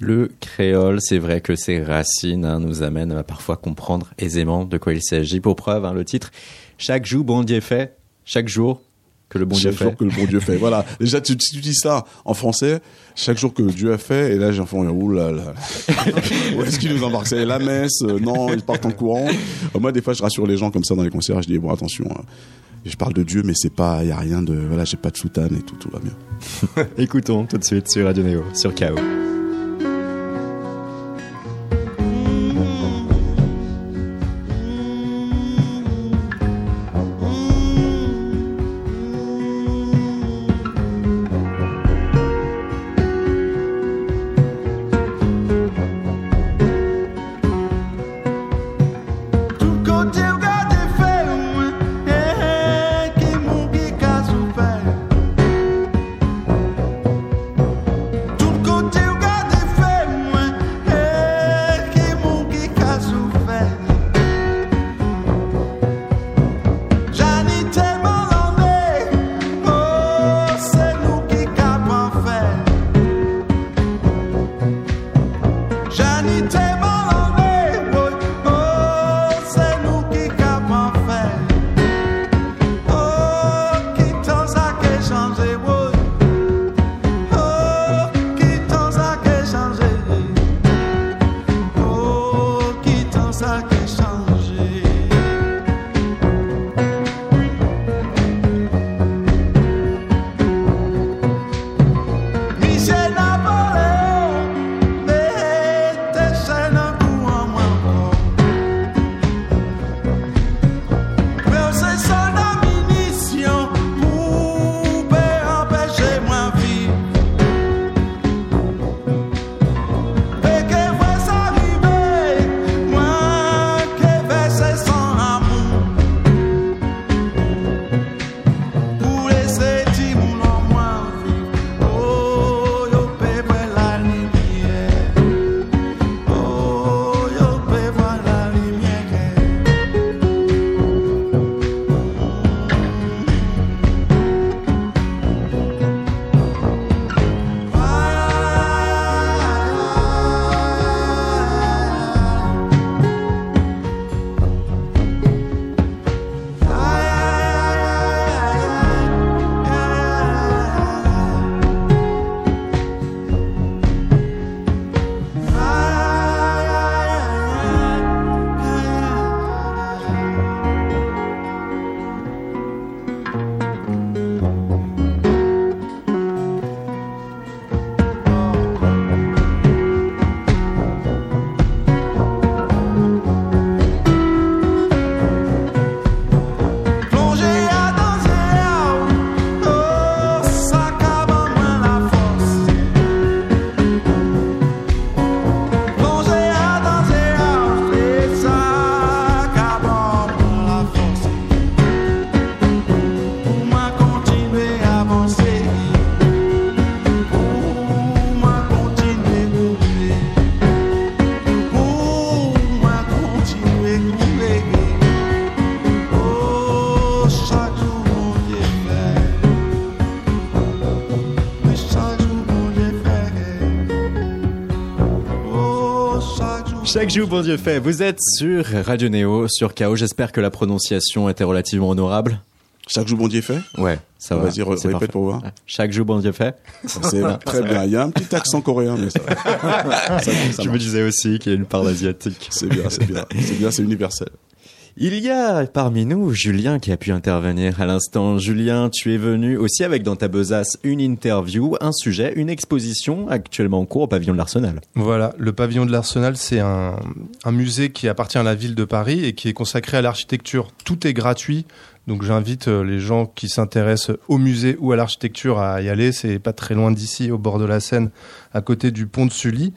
Le créole, c'est vrai que ses racines hein, nous amènent à parfois comprendre aisément de quoi il s'agit. Pour preuve, hein, le titre Chaque jour, bon Dieu fait. Chaque jour que le bon Dieu jour fait. que le bon Dieu fait. Voilà. Déjà, tu, si tu dis ça en français, chaque jour que Dieu a fait, et là, j'ai enfant, ouh là là. Où est-ce qu'il nous embarque C'est la messe euh, Non, ils partent en courant. Euh, moi, des fois, je rassure les gens comme ça dans les concerts. Je dis bon, attention. hein. Je parle de Dieu, mais c'est pas, il y a rien de, voilà, j'ai pas de soutane et tout, tout va bien. Écoutons tout de suite sur Radio Néo, sur KO. Chaque jour. Bon Dieu fait. Vous êtes sur Radio Néo, sur KO. J'espère que la prononciation était relativement honorable. Chaque jour, bon Dieu fait. Ouais, ça va. Vas-y, répète parfait. pour voir. Chaque jour, bon Dieu fait. C'est très bien. Il y a un petit accent coréen, mais ça, ça, ça Je me disais aussi qu'il y a une part d'asiatique. C'est bien, c'est bien, c'est bien, c'est universel. Il y a parmi nous Julien qui a pu intervenir à l'instant. Julien, tu es venu aussi avec dans ta besace une interview, un sujet, une exposition actuellement en cours au pavillon de l'Arsenal. Voilà, le pavillon de l'Arsenal, c'est un, musée qui appartient à la ville de Paris et qui est consacré à l'architecture. Tout est gratuit. Donc j'invite euh, les gens qui s'intéressent au musée ou à l'architecture à y aller. C'est pas très loin d'ici, au bord de la Seine, à côté du pont de Sully.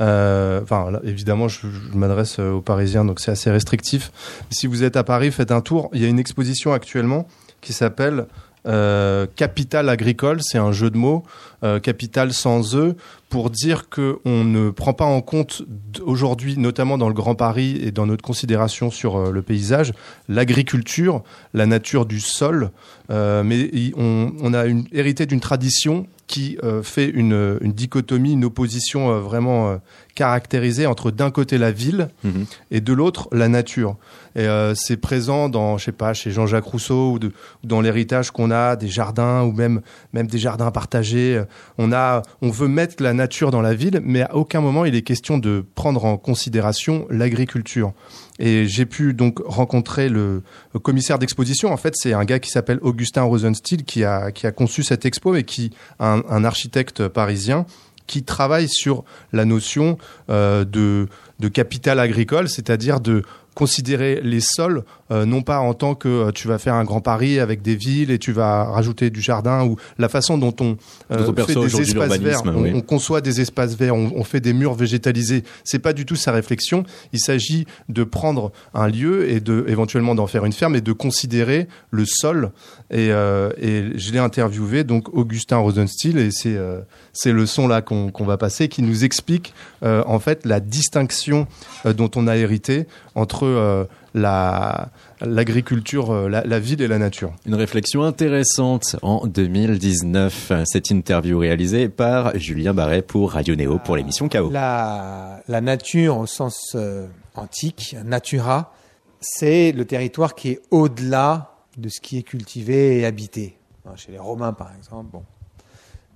Euh, Enfin, évidemment, je, je m'adresse euh, aux Parisiens, donc c'est assez restrictif. Si vous êtes à Paris, faites un tour. Il y a une exposition actuellement qui s'appelle euh, Capital agricole. C'est un jeu de mots. Euh, capital sans e pour dire que on ne prend pas en compte aujourd'hui, notamment dans le Grand Paris et dans notre considération sur euh, le paysage, l'agriculture, la nature du sol, euh, mais on, on a une, hérité d'une tradition qui euh, fait une, une dichotomie, une opposition euh, vraiment euh, caractérisée entre d'un côté la ville Mhm. et de l'autre la nature. Et euh, c'est présent dans, je sais pas, chez Jean-Jacques Rousseau ou, de, ou dans l'héritage qu'on a des jardins ou même même des jardins partagés. On a, on veut mettre la nature dans la ville, mais à aucun moment il est question de prendre en considération l'agriculture. Et j'ai pu donc rencontrer le, commissaire d'exposition. En fait, c'est un gars qui s'appelle Augustin Rosenstiel qui a qui a conçu cette expo et qui un, un architecte parisien qui travaille sur la notion euh, de, de capital agricole, c'est-à-dire de considérer les sols euh, non pas en tant que euh, tu vas faire un grand Paris avec des villes et tu vas rajouter du jardin ou la façon dont on, euh, fait des espaces verts, on, oui. on conçoit des espaces verts, on, on fait des murs végétalisés. C'est pas du tout sa réflexion. Il s'agit de prendre un lieu et de éventuellement d'en faire une ferme et de considérer le sol. Et, euh, et je l'ai interviewé donc Augustin Rosenstiel et c'est euh, c'est le son là qu'on va passer qui nous explique euh, en fait la distinction euh, dont on a hérité entre la l'agriculture, euh, la, la ville et la nature. Une réflexion intéressante en 2019. Cette interview réalisée par Julien Barret pour Radio Néo pour l'émission KO. La, la nature au sens euh, antique, natura, c'est le territoire qui est au-delà de ce qui est cultivé et habité. Hein, Chez les Romains, par exemple. Bon.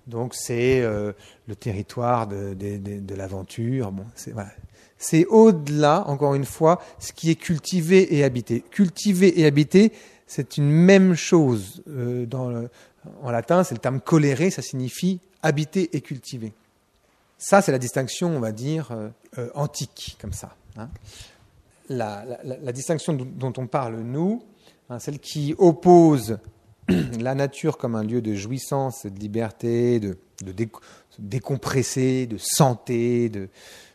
Donc c'est euh, le territoire de, de, de, de l'aventure. Bon, c'est voilà. C'est au-delà, encore une fois, ce qui est cultivé et habité. Cultivé et habité, c'est une même chose. Euh, en latin, c'est le terme coléré, ça signifie habiter et cultiver. Ça, c'est la distinction, on va dire, euh, euh, antique, comme ça. hein. La, distinction dont on parle, nous, hein, celle qui oppose la nature comme un lieu de jouissance, de liberté, de, de dé- décompresser, de santé, de,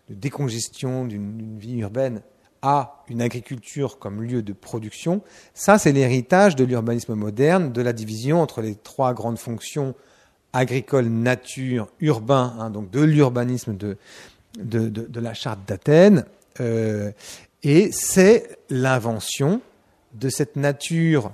de décongestion d'une vie urbaine, à une agriculture comme lieu de production, ça, c'est l'héritage de l'urbanisme moderne, de la division entre les trois grandes fonctions agricole, nature, urbain, hein, donc de l'urbanisme de la charte d'Athènes. Euh, et c'est l'invention de cette nature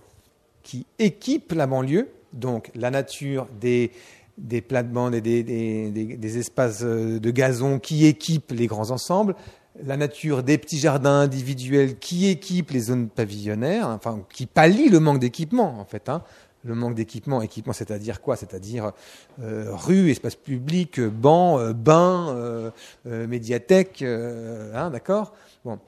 qui équipe la banlieue, donc la nature des, des plates-bandes et des, espaces euh, de gazon qui équipent les grands ensembles, la nature des petits jardins individuels qui équipent les zones pavillonnaires, enfin qui pallient le manque d'équipement en fait. Hein. Le manque d'équipement, équipement, c'est-à-dire quoi? C'est-à-dire euh, rue, espace public, banc, euh, bain, médiathèque, hein, d'accord? Bon.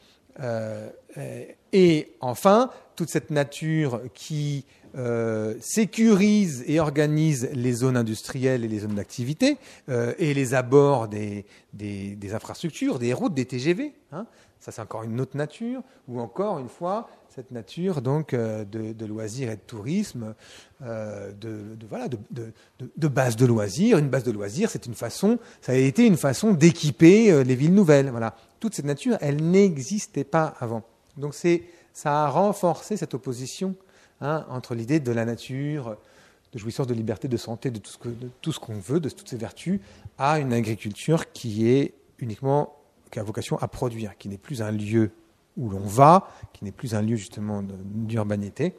Et enfin, toute cette nature qui euh, sécurise et organise les zones industrielles et les zones d'activité euh, et les abords des, des, infrastructures, des routes, des TGV. Hein ça, c'est encore une autre nature. Ou encore, une fois, cette nature donc euh, de, loisirs et de tourisme, de, de- voilà, de, de, base de loisirs. Une base de loisirs, c'est une façon, ça a été une façon d'équiper les villes nouvelles. Voilà, toute cette nature, elle n'existait pas avant. Donc ça a renforcé cette opposition hein, entre l'idée de la nature, de jouissance, de liberté, de santé, de tout ce qu'on veut, de toutes ces vertus, à une agriculture qui est uniquement qui a vocation à produire, qui n'est plus un lieu où l'on va, qui n'est plus un lieu justement d'urbanité,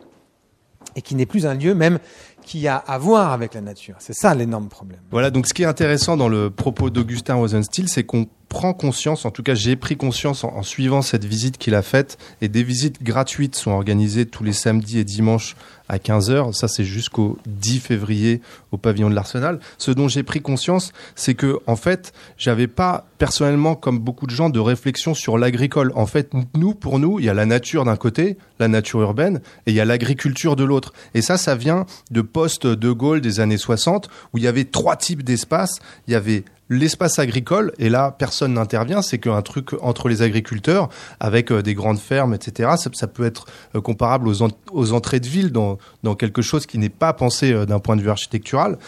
et qui n'est plus un lieu même qui a à voir avec la nature. C'est ça l'énorme problème. Voilà, donc ce qui est intéressant dans le propos d'Augustin Rosenstiel, c'est qu'on prends conscience, en tout cas j'ai pris conscience en, en suivant cette visite qu'il a faite, et des visites gratuites sont organisées tous les samedis et dimanches à 15h, ça c'est jusqu'au 10 février au pavillon de l'Arsenal. Ce dont j'ai pris conscience, c'est que en fait, j'avais pas personnellement comme beaucoup de gens de réflexion sur l'agricole. En fait, nous pour nous, il y a la nature d'un côté, la nature urbaine et il y a l'agriculture de l'autre. Et ça ça vient de post de Gaulle des années 60 où il y avait trois types d'espaces, il y avait l'espace agricole, et là personne n'intervient, c'est qu'un truc entre les agriculteurs, avec euh, des grandes fermes, etc., ça, peut être euh, comparable aux, en- aux entrées de ville dans, quelque chose qui n'est pas pensé euh, d'un point de vue architectural.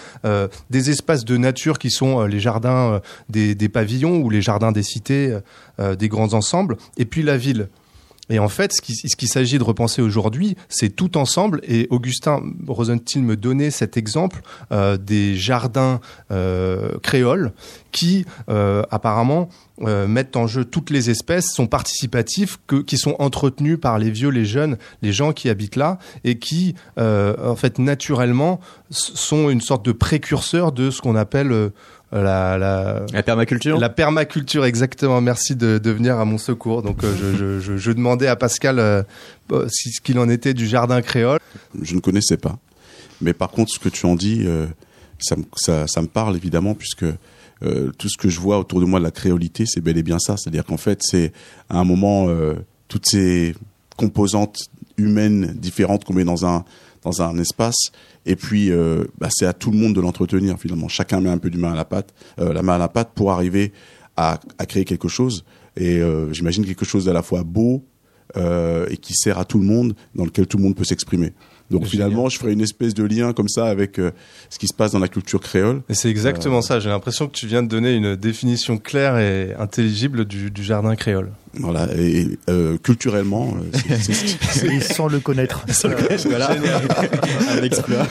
Des espaces de nature qui sont les jardins des, pavillons ou les jardins des cités, des grands ensembles, et puis la ville. Et en fait, ce qui- ce qu'il s'agit de repenser aujourd'hui, c'est tout ensemble. Et Augustin Rosenthal me donnait cet exemple euh, des jardins euh, créoles qui, euh, apparemment, mettent en jeu toutes les espèces, sont participatifs, qui sont entretenus par les vieux, les jeunes, les gens qui habitent là, et qui, en fait, naturellement, sont une sorte de précurseurs de ce qu'on appelle la, la, La permaculture la permaculture, exactement. Merci de, de venir à mon secours. Donc, euh, je, je, je, je demandais à Pascal euh, euh, si- ce qu'il en était du jardin créole. Je ne connaissais pas. Mais par contre, ce que tu en dis, euh, ça, me- ça, ça me parle évidemment, puisque euh, tout ce que je vois autour de moi de la créolité, c'est bel et bien ça. C'est-à-dire qu'en fait, c'est à un moment euh, toutes ces composantes humaines différentes qu'on met dans un dans un espace, et puis euh, bah, c'est à tout le monde de l'entretenir finalement. Chacun met un peu du main à la pâte, euh, la main à la pâte pour arriver à, à créer quelque chose. Et euh, j'imagine quelque chose d'à la fois beau euh, et qui sert à tout le monde, dans lequel tout le monde peut s'exprimer. Donc Génial. finalement, je ferai une espèce de lien comme ça avec euh, ce qui se passe dans la culture créole. Et c'est exactement ça. J'ai l'impression que tu viens de donner une définition claire et intelligible du, du jardin créole. Voilà, et euh, culturellement, euh, c'est- c'est ce qui- c'est- Et sans le connaître. Voilà. un exploit.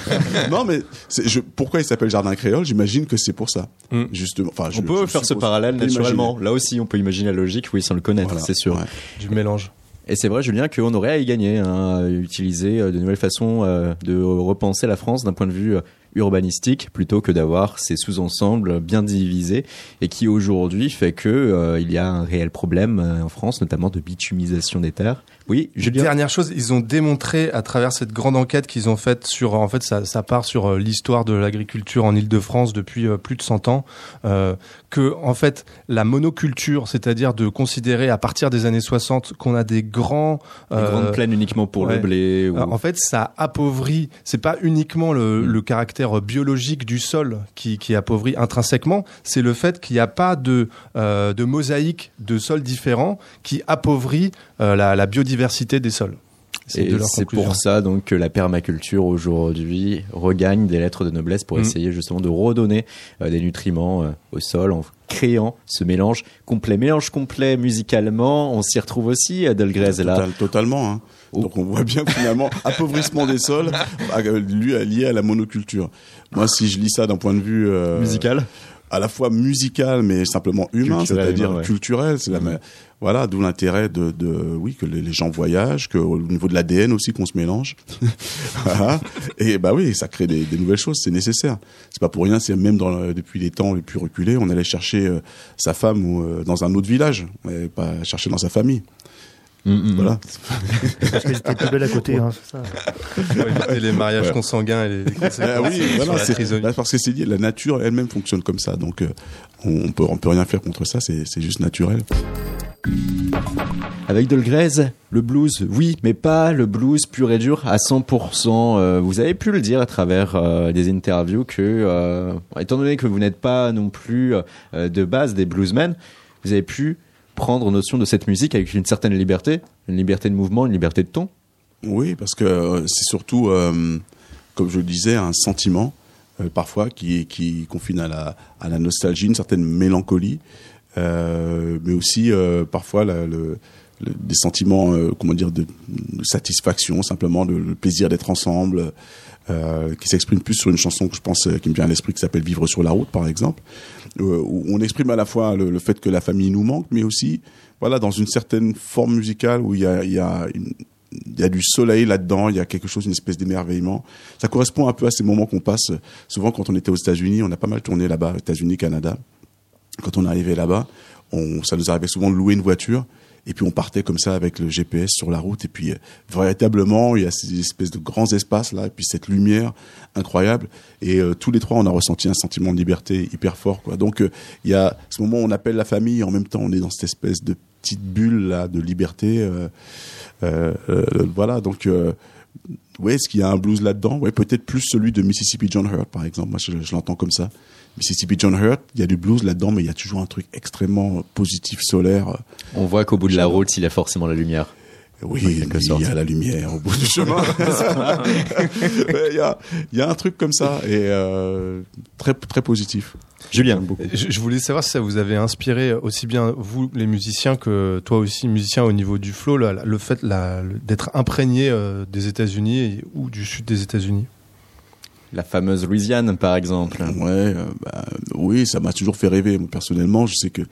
non mais c'est- je, pourquoi il s'appelle jardin créole? J'imagine que c'est pour ça, Mm. justement. Enfin, je- On peut je faire ce parallèle naturellement. imaginer. Là aussi, on peut imaginer la logique, oui, sans le connaître, Voilà, c'est sûr. ouais. Du mélange. Et c'est vrai, Julien, qu'on aurait à y gagner, hein, à utiliser euh, de nouvelles façons euh, de repenser la France d'un point de vue euh, urbanistique, plutôt que d'avoir ces sous-ensembles bien divisés, et qui aujourd'hui fait que il y a un réel problème en France, notamment de bitumisation des terres. Oui, Julien. Dernière chose, ils ont démontré à travers cette grande enquête qu'ils ont faite sur, en fait, ça, ça part sur euh, l'histoire de l'agriculture en Île-de-France depuis euh, plus de 100 ans, euh, que en fait la monoculture, c'est-à-dire de considérer à partir des années 60 qu'on a des grands Des euh, grandes plaines uniquement pour ouais. le blé. ou- Euh, En fait, ça appauvrit. C'est pas uniquement le, Mm. le caractère biologique du sol qui, qui appauvrit intrinsèquement. C'est le fait qu'il n'y a pas de, euh, de mosaïque de sols différents qui appauvrit euh, la, la biodiversité des sols. C'est Et pour ça donc que la permaculture aujourd'hui regagne des lettres de noblesse pour Mm. essayer justement de redonner euh, des nutriments euh, au sol en créant ce mélange complet. Mélange complet musicalement, on s'y retrouve aussi à Delgrès là. Total- totalement. Hein. Oh. Donc on voit bien que finalement appauvrissement des sols, euh, lui lié à la monoculture. Moi, si je lis ça d'un point de vue euh, Musical. À la fois musical mais simplement humain, c'est-à-dire ouais. culturel. C'est la ma- voilà, d'où l'intérêt de, de oui que les, les gens voyagent, que au niveau de l'ADN aussi qu'on se mélange. Voilà. Et bah oui, ça crée des, des nouvelles choses, c'est nécessaire. C'est pas pour rien, c'est même dans le- depuis les temps les plus reculés, on allait chercher euh, sa femme ou euh, dans un autre village, et pas chercher dans sa famille. Mm, mm, mm. Voilà. Parce qu'elles étaient plus belles à côté. Hein, c'est ça. Les mariages Ouais. consanguins et les, Ah oui, voilà, la bah, parce que c'est lié. La nature elle-même fonctionne comme ça, donc euh, on, peut on peut rien faire contre ça. C'est c'est juste naturel. Avec Delgrès, le blues, oui, mais pas le blues pur et dur à 100%. Euh, vous avez pu le dire à travers euh, des interviews que, euh, étant donné que vous n'êtes pas non plus euh, de base des bluesmen, vous avez pu prendre notion de cette musique avec une certaine liberté, une liberté de mouvement, une liberté de ton. Oui, parce que euh, c'est surtout, euh, comme je le disais, un sentiment euh, parfois qui qui confine à la à la nostalgie, une certaine mélancolie, mais aussi parfois le, des sentiments, comment dire, de, satisfaction, simplement de, le plaisir d'être ensemble, qui s'exprime plus sur une chanson que je pense qui me vient à l'esprit qui s'appelle Vivre sur la route, par exemple, où on exprime à la fois le, fait que la famille nous manque, mais aussi, voilà, dans une certaine forme musicale où il y a, du soleil là-dedans, il y a quelque chose, une espèce d'émerveillement. Ça correspond un peu à ces moments qu'on passe. Souvent, quand on était aux États-Unis, on a pas mal tourné là-bas, États-Unis, Canada. Quand on arrivait là-bas, ça nous arrivait souvent de louer une voiture. Et puis on partait comme ça avec le GPS sur la route. Et puis euh, véritablement, il y a ces espèces de grands espaces là, et puis cette lumière incroyable. Et euh, tous les trois, on a ressenti un sentiment de liberté hyper fort. Quoi. Donc euh, il y a ce moment où on appelle la famille, et en même temps on est dans cette espèce de petite bulle là de liberté. euh, voilà, donc ouais, est-ce qu'il y a un blues là-dedans? Ouais, peut-être plus celui de Mississippi John Hurt, par exemple. Moi, je, je l'entends comme ça. Mississippi John Hurt, il y a du blues là-dedans, mais il y a toujours un truc extrêmement positif, solaire. On voit qu'au bout de la route, il y a forcément la lumière. Oui, En quelque il sorte. y a la lumière au bout du chemin. Il y, a, il y a un truc comme ça et euh, très très positif. Julien. Je, voulais savoir si ça vous avait inspiré aussi bien vous les musiciens que toi aussi musicien au niveau du flow, le, le fait d'être imprégné euh, des États-Unis ou du sud des États-Unis. La fameuse Louisiane, par exemple. Ouais, euh, bah, oui, ça m'a toujours fait rêver. Moi, personnellement, je sais que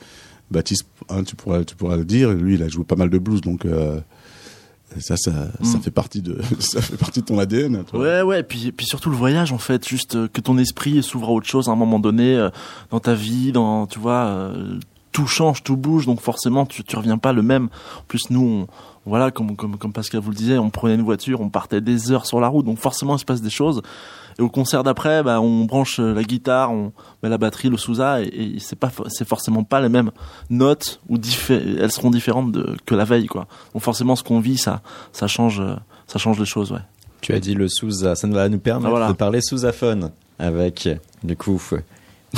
Baptiste, hein, tu pourras tu pourras le dire. Lui, il a joué pas mal de blues, donc euh, ça, ça, ça Mm. fait partie de ça fait partie de ton ADN. toi. Ouais, ouais, et puis, et puis surtout le voyage en fait, juste euh, que ton esprit s'ouvre à autre chose à un moment donné euh, dans ta vie, dans, tu vois, euh, tout change, tout bouge, donc forcément tu, tu reviens pas le même. En plus nous, on, voilà, comme, comme, comme Pascal vous le disait, on prenait une voiture, on partait des heures sur la route, donc forcément il se passe des choses. Et au concert d'après, bah, on branche euh, la guitare, on met la batterie, le sousa, et, et c'est pas, c'est forcément pas les mêmes notes ou elles seront différentes de, que la veille, quoi. Donc forcément, ce qu'on vit, ça, ça change, euh, ça change les choses, ouais. Tu as dit le sous, ça va nous permettre Ah, voilà. de parler sous-aphone avec, du coup,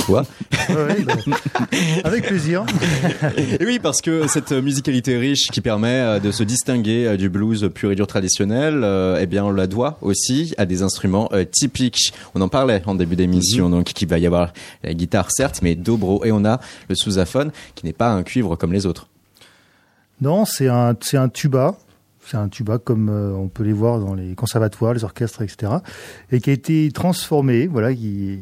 toi. Ouais, bah, avec plaisir. Et oui, parce que cette musicalité riche qui permet euh, de se distinguer euh, du blues pur et dur traditionnel, euh, eh bien, on la doit aussi à des instruments typiques. On en parlait en début d'émission, donc qu'il va y avoir la guitare, certes, mais dobro, et on a le sousaphone qui n'est pas un cuivre comme les autres. Non, c'est un, c'est un tuba. C'est un tuba comme euh, on peut les voir dans les conservatoires, les orchestres, etc. Et qui a été transformé, voilà, qui,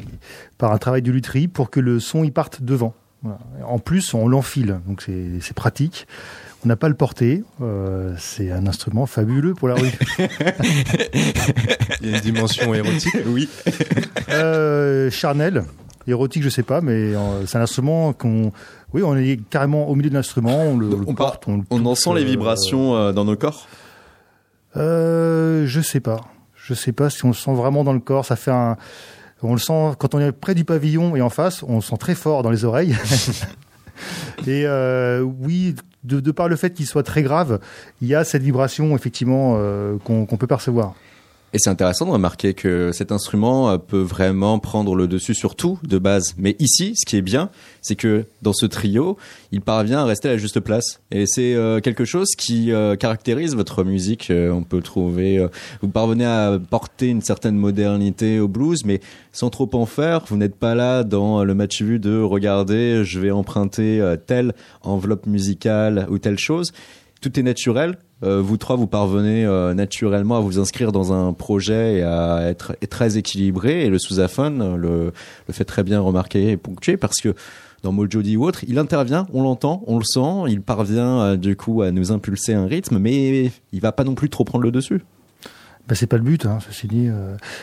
par un travail de lutherie pour que le son y parte devant. Voilà. En plus, on l'enfile, donc c'est c'est pratique. On n'a pas le porter. euh, c'est un instrument fabuleux pour la rue. Il y a une dimension érotique. Oui. Euh, charnel, érotique, je sais pas, mais euh, c'est un instrument qu'on, oui, on est carrément au milieu de l'instrument, on le, le On, porte, on, le on en sent les euh, vibrations euh, dans nos corps? Euh, je sais pas, je sais pas si on le sent vraiment dans le corps. Ça fait un, on le sent quand on est près du pavillon et en face, on le sent très fort dans les oreilles. et euh, oui, de, de par le fait qu'il soit très grave, il y a cette vibration effectivement euh, qu'on qu'on peut percevoir. Et c'est intéressant de remarquer que cet instrument euh, peut vraiment prendre le dessus sur tout de base. Mais ici, ce qui est bien, c'est que dans ce trio, il parvient à rester à la juste place. Et c'est euh, quelque chose qui euh, caractérise votre musique. On peut trouver, vous parvenez à porter une certaine modernité au blues, mais sans trop en faire. Vous n'êtes pas là dans le match vu de regarder, je vais emprunter telle enveloppe musicale ou telle chose. Tout est naturel. Euh, vous trois, vous parvenez euh, naturellement à vous inscrire dans un projet et à être très équilibré. Et le sous-aphone le, le fait très bien remarquer et ponctuer parce que dans Mojo D ou autre, il intervient, on l'entend, on le sent, il parvient euh, du coup à nous impulser un rythme, mais il va pas non plus trop prendre le dessus. Bah, c'est pas le but, hein, ceci dit.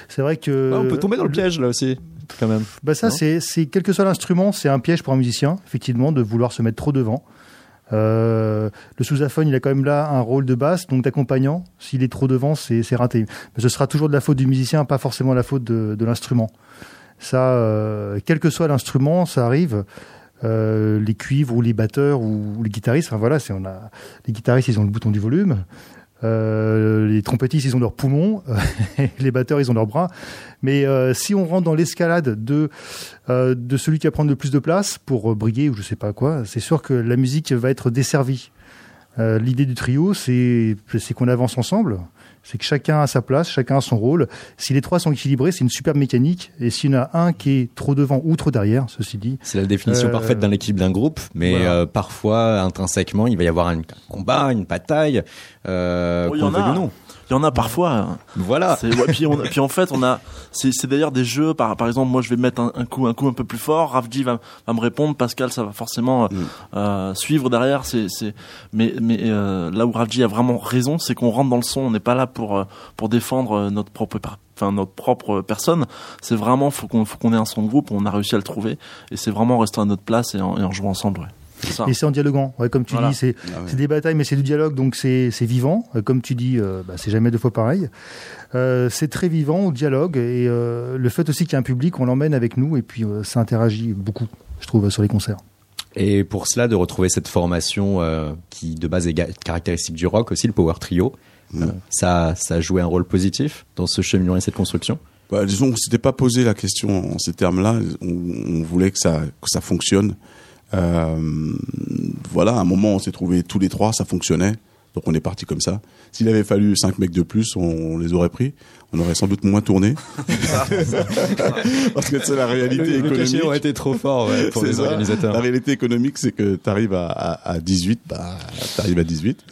c'est vrai que on peut tomber dans le piège là aussi, quand même. Bah ça, c'est quel que soit l'instrument, c'est un piège pour un musicien, effectivement, de vouloir se mettre trop devant. Euh, le sous-aphone, il a quand même là un rôle de basse, donc d'accompagnant. S'il est trop devant, c'est, raté. Mais ce sera toujours de la faute du musicien, pas forcément la faute de, de l'instrument. Ça, euh, quel que soit l'instrument, ça arrive. Euh, les cuivres ou les batteurs ou les guitaristes, enfin voilà, c'est on a les guitaristes, ils ont le bouton du volume. Euh, les trompettistes, ils ont leurs poumons. les batteurs, ils ont leurs bras. Mais euh, si on rentre dans l'escalade de euh, de celui qui va prendre le plus de place pour euh, briller ou je sais pas quoi, c'est sûr que la musique va être desservie. Euh, L'idée du trio, c'est c'est qu'on avance ensemble. C'est que chacun a sa place, chacun a son rôle. Si les trois sont équilibrés, c'est une superbe mécanique. Et s'il y en a un qui est trop devant ou trop derrière, ceci dit, C'est la définition Euh, parfaite d'un équipe d'un groupe, mais voilà. euh, parfois intrinsèquement, il va y avoir un combat, une bataille, euh, Oh, il y qu'on en le veuille a. ou non. Il y en a parfois. Voilà. Ouais, puis, on, puis en fait, on a, c'est, d'ailleurs des jeux. Par, par exemple, moi, je vais mettre un, un coup, un coup un peu plus fort. Rafji va, va me répondre. Pascal, ça va forcément euh, Mm. euh, suivre derrière. C'est, mais, mais euh, là où Rafji a vraiment raison, c'est qu'on rentre dans le son. On n'est pas là pour pour défendre notre propre, enfin notre propre personne. C'est vraiment faut qu'on faut qu'on ait un son de groupe. On a réussi à le trouver, et c'est vraiment rester à notre place et en, et en jouant ensemble. Ouais. Et c'est en dialoguant. Ouais, comme tu Voilà. dis, c'est Ah ouais. c'est des batailles, mais c'est du dialogue, donc c'est c'est vivant. Euh, Comme tu dis, euh, bah, c'est jamais deux fois pareil. Euh, c'est très vivant au dialogue et euh, le fait aussi qu'il y a un public, on l'emmène avec nous et puis euh, ça interagit beaucoup, je trouve, sur les concerts. Et pour cela, de retrouver cette formation euh, qui de base est caractéristique du rock aussi, le power trio, Mm. euh, ça, ça a joué un rôle positif dans ce cheminement et cette construction? Bah, disons, on s'était pas posé la question en ces termes-là. On, on voulait que ça, que ça fonctionne. Euh, voilà, à un moment, on s'est trouvé tous les trois, ça fonctionnait. Donc on est parti comme ça. S'il avait fallu cinq mecs de plus, on, on les aurait pris. On aurait sans doute moins tourné. Parce que c'est la réalité économique. ont été trop forts ouais, pour les ça. organisateurs. La réalité économique, c'est que tu arrives à, à, à 18, bah, t'arrives à 18.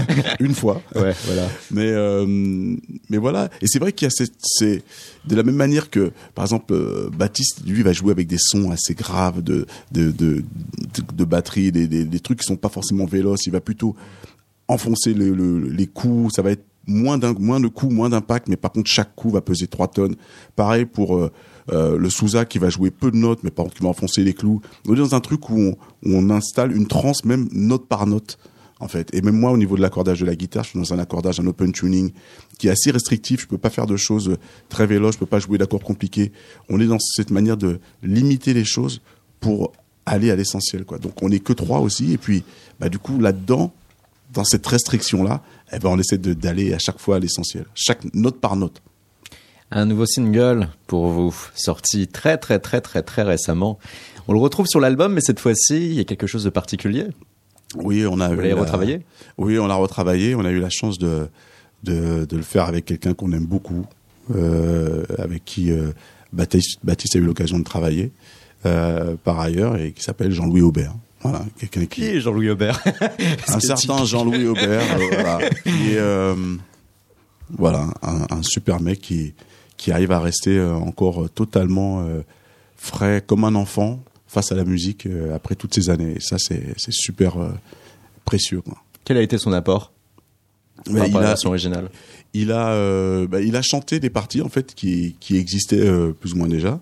Une fois. Ouais, voilà. Mais euh, mais voilà. Et c'est vrai qu'il y a cette, c'est de la même manière que par exemple euh, Baptiste lui va jouer avec des sons assez graves de de de, de, de batterie, des, des des trucs qui sont pas forcément véloces. Il va plutôt enfoncer le, le- les coups. Ça va être moins moins de coups, moins d'impact. Mais par contre chaque coup va peser 3 tonnes. Pareil pour euh, euh, le Souza qui va jouer peu de notes, mais par contre qui va enfoncer les clous. On est dans un truc où on, on installe une transe même note par note en fait. Et même moi, au niveau de l'accordage de la guitare, je suis dans un accordage, un open tuning qui est assez restrictif. Je peux pas faire de choses très véloces, je peux pas jouer d'accords compliqués. On est dans cette manière de limiter les choses pour aller à l'essentiel. Donc on est que trois aussi, et puis bah du coup là-dedans, dans cette restriction là, eh ben on essaie d'aller à chaque fois à l'essentiel, chaque note par note. Un nouveau single pour vous, sorti très très très très très récemment. On le retrouve sur l'album, mais cette fois-ci, il y a quelque chose de particulier. Oui, on a Vous l'avez la- retravaillé? Oui, on l'a retravaillé. On a eu la chance de, de, de le faire avec quelqu'un qu'on aime beaucoup, euh, avec qui euh, Baptiste, Baptiste a eu l'occasion de travailler euh, par ailleurs et qui s'appelle Jean-Louis Aubert. Voilà, quelqu'un qui, est Jean-Louis Aubert un certain Jean-Louis Aubert, euh, voilà, qui est euh, voilà un, un super mec qui qui arrive à rester euh, encore totalement euh, frais comme un enfant face à la musique euh, après toutes ces années. Et ça, c'est c'est super euh, précieux. Quoi. Quel a été son apport rapport il à la a, originale il a, euh, bah, il a chanté des parties en fait qui, qui existaient euh, plus ou moins déjà.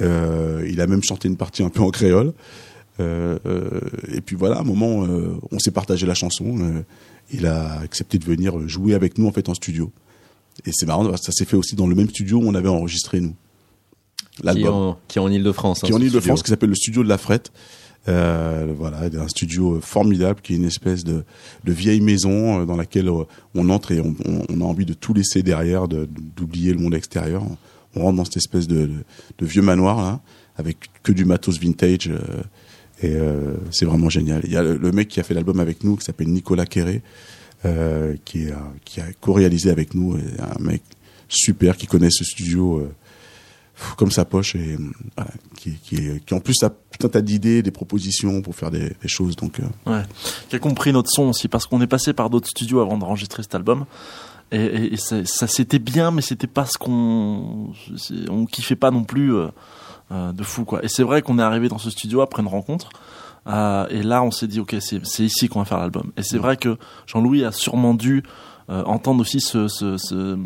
Euh, il a même chanté une partie un peu en créole. Euh, euh, et puis voilà, à un moment, euh, on s'est partagé la chanson. il a accepté de venir jouer avec nous en fait en studio. Et c'est marrant, ça s'est fait aussi dans le même studio où on avait enregistré nous l'album qui est en Ile-de-France. hein, qui est en ce Ile-de-France, qui s'appelle le Studio de la Frette. Euh, voilà, un studio formidable qui est une espèce de, de vieille maison dans laquelle on entre et on, on- on a envie de tout laisser derrière, de- d'oublier le monde extérieur. On rentre dans cette espèce de, de, de vieux manoir là, avec que du matos vintage. euh, et euh, c'est vraiment génial. Il y a le, mec qui a fait l'album avec nous, qui s'appelle Nicolas Quéré, euh, qui, un- qui a co-réalisé avec nous, et un mec super qui connaît ce studio euh, comme sa poche et euh, qui, qui, en plus a tout un tas d'idées, des propositions pour faire des, choses. Donc euh. Qui a compris notre son aussi, parce qu'on est passé par d'autres studios avant d'enregistrer cet album. Et, ça c'était bien, mais c'était pas ce qu'on, on kiffait pas non plus euh, euh, de fou quoi. Et c'est vrai qu'on est arrivé dans ce studio après une rencontre. euh, et là, on s'est dit, ok, c'est ici qu'on va faire l'album. Et c'est vrai que Jean-Louis a sûrement dû euh, entendre aussi ce, ce, ce-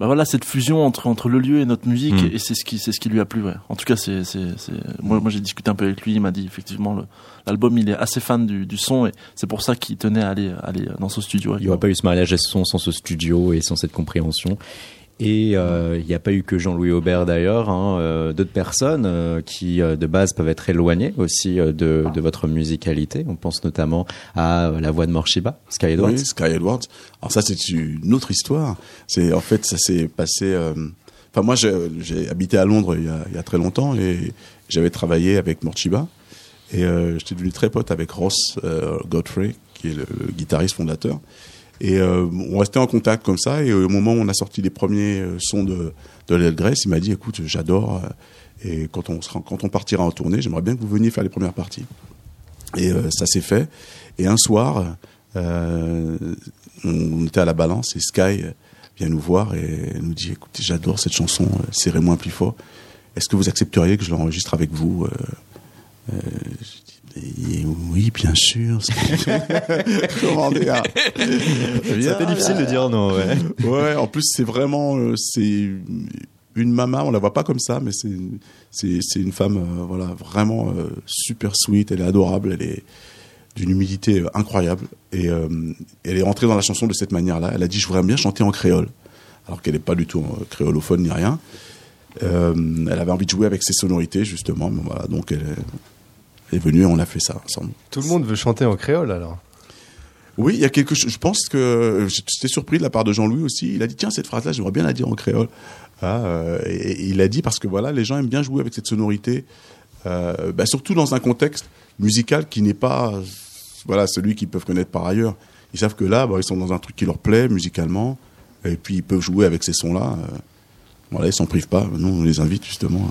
bah voilà, cette fusion entre entre le lieu et notre musique. Mm. Et c'est ce qui c'est ce qui lui a plu. Ouais. En tout cas, c'est moi moi j'ai discuté un peu avec lui. Il m'a dit effectivement l'album il est assez fan du, du son et c'est pour ça qu'il tenait à aller aller dans ce studio. Il n'y aurait pas eu ce mariage à son sans ce studio et sans cette compréhension. Et euh, il n'y a pas eu que Jean-Louis Aubert d'ailleurs, hein, euh, d'autres personnes euh, qui de base peuvent être éloignées aussi de, votre musicalité. On pense notamment à la voix de Morshiba, Sky Edwards. oui, Sky Edwards. Alors ça c'est une autre histoire. C'est en fait ça s'est passé. Enfin moi j'ai habité à Londres il y, a, très longtemps et j'avais travaillé avec Morchiba et j'étais devenu très pote avec Ross Godfrey qui est le guitariste fondateur. Et euh, on restait en contact comme ça. Et au moment où on a sorti les premiers euh, sons de, de il m'a dit écoute, j'adore. euh, Et quand on, quand on partira en tournée, j'aimerais bien que vous veniez faire les premières parties. Et ça s'est fait. Et un soir, on était à la balance et Sky vient nous voir et nous dit écoutez, j'adore cette chanson, serrez-moi plus fort. Est-ce que vous accepteriez que je l'enregistre avec vous Et oui, bien sûr. Comment dire C'était difficile de dire non. Ouais. Ouais, en plus c'est vraiment euh, c'est une mama, on la voit pas comme ça, mais c'est c'est c'est une femme euh, voilà vraiment euh, super sweet, elle est adorable, elle est d'une humilité euh, incroyable et elle est rentrée dans la chanson de cette manière-là. Elle a dit je voudrais bien chanter en créole, alors qu'elle n'est pas du tout créolophone ni rien. Elle avait envie de jouer avec ses sonorités justement, voilà donc elle est, venue et on a fait ça ensemble. Tout le monde veut chanter en créole alors. Oui, il y a quelque chose. Je pense que j'étais surpris de la part de Jean-Louis aussi. Il a dit tiens cette phrase-là, j'aimerais bien la dire en créole. Ah, euh, et, et il a dit parce que voilà, les gens aiment bien jouer avec cette sonorité, euh, bah, surtout dans un contexte musical qui n'est pas voilà celui qu'ils peuvent connaître par ailleurs. Ils savent que là, bah, ils sont dans un truc qui leur plaît musicalement, et puis ils peuvent jouer avec ces sons-là. Euh, voilà, ils s'en privent pas. Nous, on les invite justement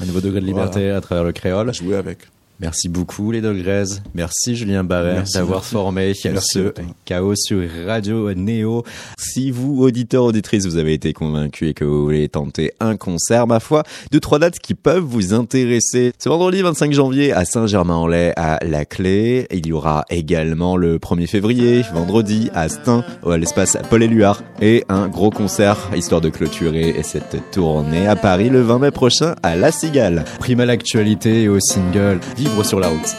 Un nouveau degré de liberté à travers le à, créole. à jouer avec. Merci beaucoup les Degrés. Merci Julien Barret d'avoir formé ce chaos sur Radio Néo. Si vous, auditeurs, auditrices, vous avez été convaincus et que vous voulez tenter un concert, ma foi, deux, trois dates qui peuvent vous intéresser. Ce vendredi 25 janvier à Saint-Germain-en-Laye à La Clé. Il y aura également le 1er février, vendredi, à Stein, à l'espace Paul Éluard. Et un gros concert, histoire de clôturer cette tournée à Paris le 20 mai prochain à La Cigale. Prime à l'actualité et au single Sur la route.